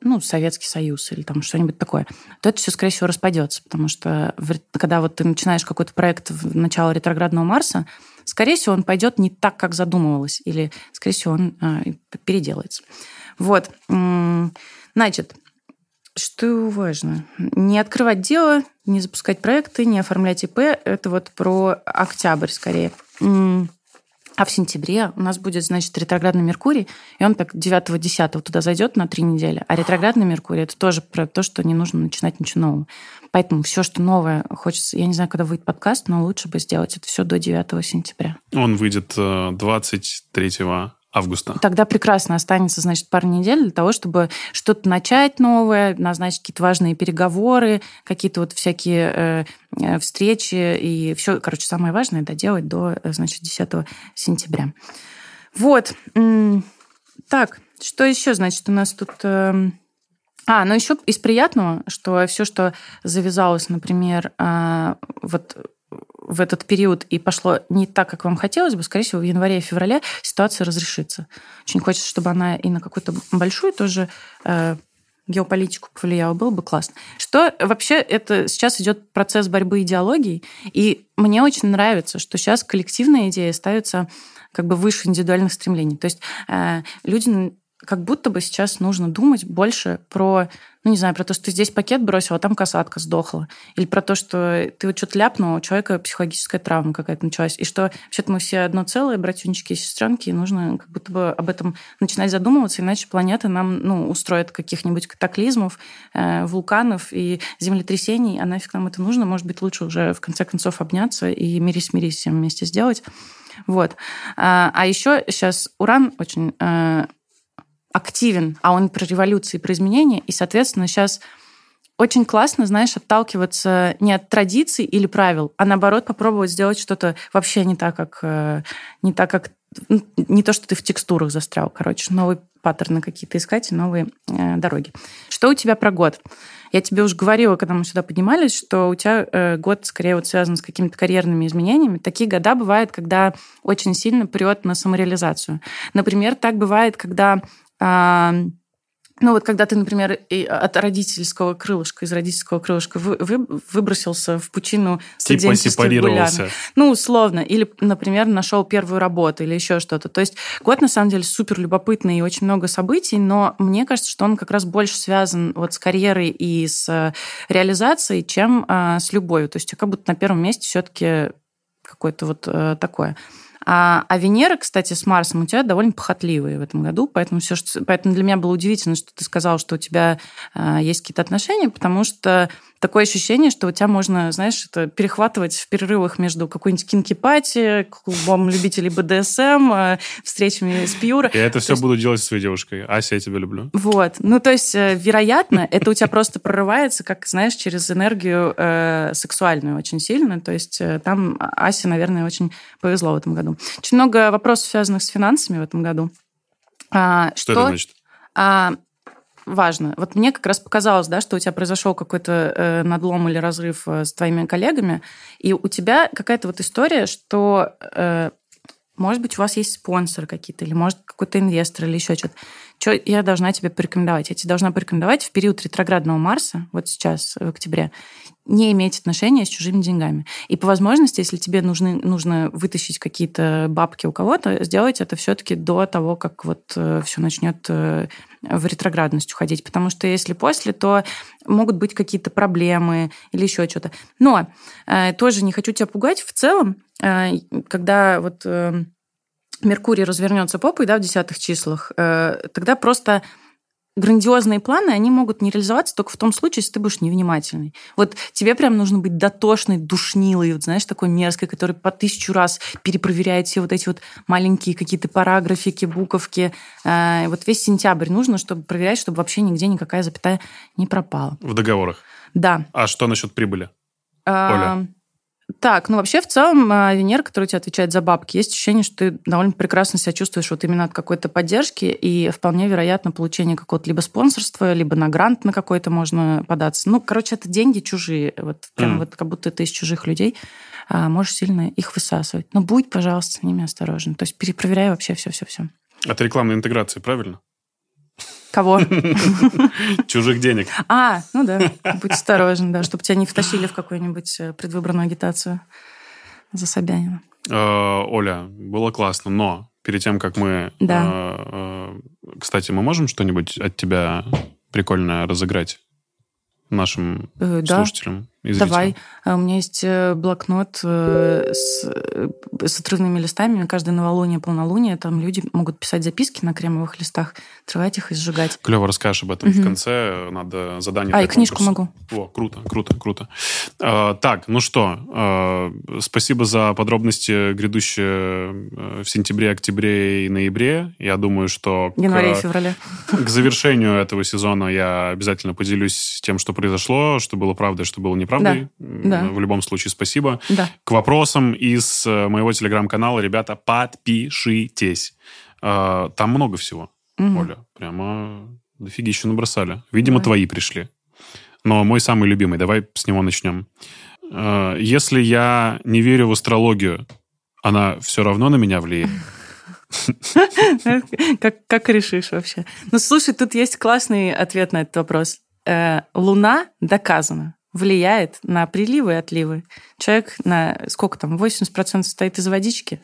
ну, Советский Союз или там что-нибудь такое, то это все, скорее всего, распадется, потому что когда вот ты начинаешь какой-то проект в начало ретроградного Марса, скорее всего, он пойдет не так, как задумывалось, или, скорее всего, он э, переделается. Вот. Значит, что важно? Не открывать дело, не запускать проекты, не оформлять ИП. Это вот про октябрь скорее. А в сентябре у нас будет, значит, ретроградный Меркурий, и он так 9-10 туда зайдет на три недели. А ретроградный Меркурий – это тоже про то, что не нужно начинать ничего нового. Поэтому все, что новое, хочется... Я не знаю, когда выйдет подкаст, но лучше бы сделать это все до 9 сентября.
Он выйдет 23 э, августа.
Тогда прекрасно останется, значит, пару недель для того, чтобы что-то начать новое, назначить какие-то важные переговоры, какие-то вот всякие э, э встречи и все, короче, самое важное доделать до, э, значит, 10 сентября. Вот. Так, что еще, значит, у нас тут... Э, а, ну еще из приятного, что все, что завязалось, например, а, вот в этот период и пошло не так, как вам хотелось бы, скорее всего, в январе и феврале ситуация разрешится. Очень хочется, чтобы она и на какую-то большую тоже э, геополитику повлияла, было бы классно. Что вообще это сейчас идет процесс борьбы идеологий, и мне очень нравится, что сейчас коллективная идея ставится как бы выше индивидуальных стремлений. То есть э, люди как будто бы сейчас нужно думать больше про, ну, не знаю, про то, что ты здесь пакет бросил, а там касатка сдохла. Или про то, что ты вот что-то ляпнул, у человека психологическая травма какая-то началась. И что вообще-то мы все одно целое, братюнички и сестренки, и нужно как будто бы об этом начинать задумываться, иначе планета нам, ну, устроит каких-нибудь катаклизмов, э, вулканов и землетрясений, а нафиг нам это нужно? Может быть, лучше уже в конце концов обняться и мирись-мирись всем вместе сделать. Вот. А, а еще сейчас уран очень э, активен, а он про революции, про изменения, и, соответственно, сейчас очень классно, знаешь, отталкиваться не от традиций или правил, а наоборот попробовать сделать что-то вообще не так, как э, не так, как ну, не то, что ты в текстурах застрял, короче, новые паттерны какие-то искать и новые э, дороги. Что у тебя про год? Я тебе уже говорила, когда мы сюда поднимались, что у тебя э, год скорее вот связан с какими-то карьерными изменениями. Такие года бывают, когда очень сильно прет на самореализацию. Например, так бывает, когда ну вот когда ты, например, от родительского крылышка, из родительского крылышка вы, вы, выбросился в пучину
типа сепарировался.
Ну, условно. Или, например, нашел первую работу или еще что-то. То есть год, на самом деле, супер любопытный и очень много событий, но мне кажется, что он как раз больше связан вот с карьерой и с реализацией, чем а, с любовью. То есть как будто на первом месте все таки какое-то вот а, такое. А, а Венера, кстати, с Марсом у тебя довольно похотливые в этом году, поэтому, все, что, поэтому для меня было удивительно, что ты сказал, что у тебя а, есть какие-то отношения, потому что такое ощущение, что у тебя можно, знаешь, это перехватывать в перерывах между какой-нибудь кинки-пати, клубом любителей БДСМ, э, встречами с Пьюра.
Я это все есть... буду делать со своей девушкой. Ася, я тебя люблю.
Вот. Ну, то есть, э, вероятно, это у тебя просто прорывается, как, знаешь, через энергию э, сексуальную очень сильно. То есть, э, там Асе, наверное, очень повезло в этом году. Очень много вопросов, связанных с финансами в этом году.
А, что, что это значит?
А, важно. Вот мне как раз показалось, да, что у тебя произошел какой-то э, надлом или разрыв э, с твоими коллегами, и у тебя какая-то вот история, что, э, может быть, у вас есть спонсоры какие-то, или, может, какой-то инвестор, или еще что-то. Что я должна тебе порекомендовать? Я тебе должна порекомендовать в период ретроградного Марса, вот сейчас, в октябре, не иметь отношения с чужими деньгами. И по возможности, если тебе нужны, нужно вытащить какие-то бабки у кого-то, сделать это все-таки до того, как вот э, все начнет э, в ретроградность уходить. Потому что если после, то могут быть какие-то проблемы или еще что-то. Но э, тоже не хочу тебя пугать. В целом, э, когда вот э, Меркурий развернется попой да, в десятых числах, э, тогда просто грандиозные планы, они могут не реализоваться только в том случае, если ты будешь невнимательный. Вот тебе прям нужно быть дотошной, душнилой, вот, знаешь, такой мерзкой, который по тысячу раз перепроверяет все вот эти вот маленькие какие-то параграфики, буковки. Э, вот весь сентябрь нужно, чтобы проверять, чтобы вообще нигде никакая запятая не пропала.
В договорах?
Да.
А что насчет прибыли? А, Оля?
Так, ну вообще в целом а, Венера, который тебе отвечает за бабки, есть ощущение, что ты довольно прекрасно себя чувствуешь вот именно от какой-то поддержки, и вполне вероятно получение какого-то либо спонсорства, либо на грант на какой-то можно податься. Ну, короче, это деньги чужие, вот прям mm. вот как будто ты из чужих людей а, можешь сильно их высасывать. Но будь, пожалуйста, с ними осторожен. То есть перепроверяй вообще все-все-все.
Это рекламная интеграция, правильно?
Кого?
Чужих денег.
А, ну да, будь осторожен, да, чтобы тебя не втащили в какую-нибудь э, предвыборную агитацию за Собянина.
Э, Оля, было классно, но перед тем, как мы...
Да.
Э, кстати, мы можем что-нибудь от тебя прикольное разыграть нашим да. слушателям? И
Давай. А у меня есть э, блокнот э, с, э, с отрывными листами. Каждое новолуние, полнолуние, там люди могут писать записки на кремовых листах, отрывать их и сжигать.
Клево расскажешь об этом угу. в конце. Надо задание
А, и книжку могу.
О, круто, круто, круто. А, так, ну что, спасибо за подробности грядущие в сентябре, октябре и ноябре. Я думаю, что...
Январе и феврале.
К завершению этого сезона я обязательно поделюсь тем, что произошло, что было правдой, что было неправдой правдой. Да. В любом случае, спасибо.
Да.
К вопросам из э, моего телеграм-канала, ребята, подпишитесь. Э, там много всего, угу. Оля. Прямо дофигища набросали. Видимо, давай. твои пришли. Но мой самый любимый, давай с него начнем. Э, если я не верю в астрологию, она все равно на меня влияет?
Как, как решишь вообще? Ну, слушай, тут есть классный ответ на этот вопрос. Луна доказана влияет на приливы и отливы. Человек на сколько там, 80% состоит из водички.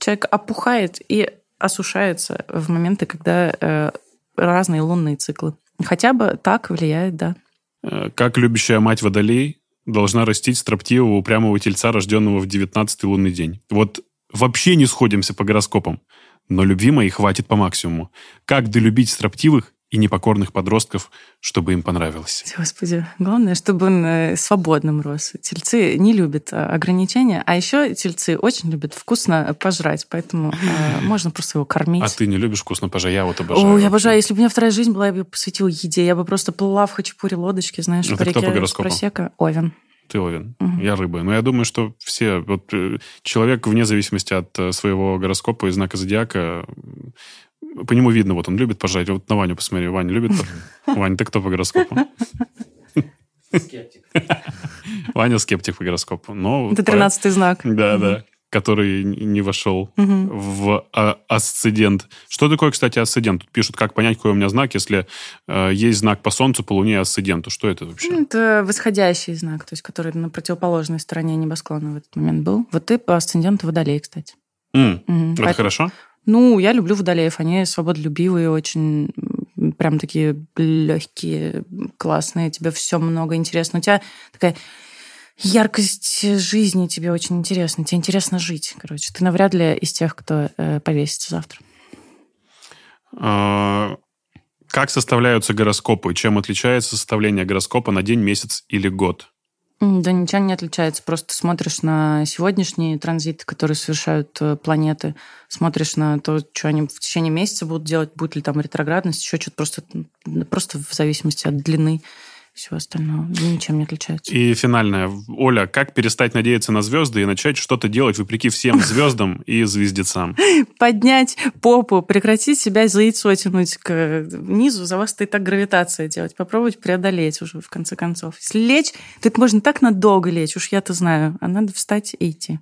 Человек опухает и осушается в моменты, когда э, разные лунные циклы. Хотя бы так влияет, да.
Э, как любящая мать водолей должна растить строптивого упрямого тельца, рожденного в 19-й лунный день. Вот вообще не сходимся по гороскопам, но любви моей хватит по максимуму. Как долюбить строптивых и непокорных подростков, чтобы им понравилось.
Господи, главное, чтобы он э, свободным рос. Тельцы не любят а, ограничения, а еще тельцы очень любят вкусно пожрать, поэтому э, можно просто его кормить.
А ты не любишь вкусно пожрать? Я вот обожаю.
О, я обожаю. Если бы у меня вторая жизнь была, я бы посвятила еде. Я бы просто плыла в хачапури лодочки, знаешь,
Это по реке
кто
по гороскопу?
Просека. Овен.
Ты овен, угу. я рыба. Но я думаю, что все... Вот, э, человек, вне зависимости от э, своего гороскопа и знака зодиака, по нему видно, вот он любит пожать. Вот на Ваню посмотри. Ваня любит Ваня, ты кто по гороскопу?
Скептик.
Ваня скептик по гороскопу. Но
Это тринадцатый знак.
Да, да который не вошел угу. в а, асцендент. Что такое, кстати, асцендент? Тут пишут, как понять, какой у меня знак, если э, есть знак по Солнцу, по Луне, асценденту. Что это вообще?
Это восходящий знак, то есть который на противоположной стороне небосклона в этот момент был. Вот ты по асценденту Водолей, кстати.
Mm. Угу. Это Поэтому... хорошо?
Ну, я люблю водолеев. Они свободолюбивые, очень прям такие легкие, классные. Тебе все много интересно. У тебя такая яркость жизни тебе очень интересна. Тебе интересно жить, короче. Ты навряд ли из тех, кто э, повесится завтра.
А, как составляются гороскопы? Чем отличается составление гороскопа на день, месяц или год?
Да ничего не отличается. Просто смотришь на сегодняшние транзиты, которые совершают э, планеты, смотришь на то, что они в течение месяца будут делать, будет ли там ретроградность, еще что-то просто, просто в зависимости от длины всего остального. Ничем не отличается.
И финальное. Оля, как перестать надеяться на звезды и начать что-то делать вопреки всем звездам и звездецам?
Поднять попу, прекратить себя за яйцо тянуть к низу, за вас-то и так гравитация делать. Попробовать преодолеть уже, в конце концов. Если лечь, то это можно так надолго лечь, уж я-то знаю. А надо встать и идти.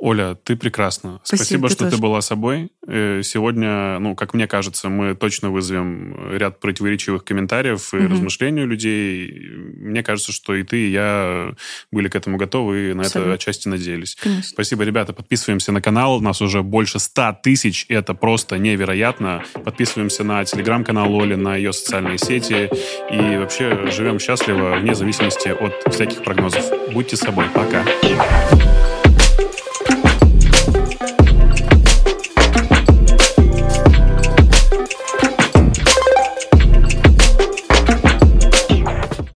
Оля, ты прекрасна. Спасибо, Спасибо ты что тоже. ты была собой. Э, сегодня, ну, как мне кажется, мы точно вызовем ряд противоречивых комментариев и угу. размышлений у людей. Мне кажется, что и ты, и я были к этому готовы и на Абсолютно. это отчасти надеялись.
Конечно.
Спасибо, ребята. Подписываемся на канал. Нас уже больше ста тысяч. Это просто невероятно. Подписываемся на телеграм-канал Оли, на ее социальные сети. И вообще живем счастливо, вне зависимости от всяких прогнозов. Будьте собой. Пока.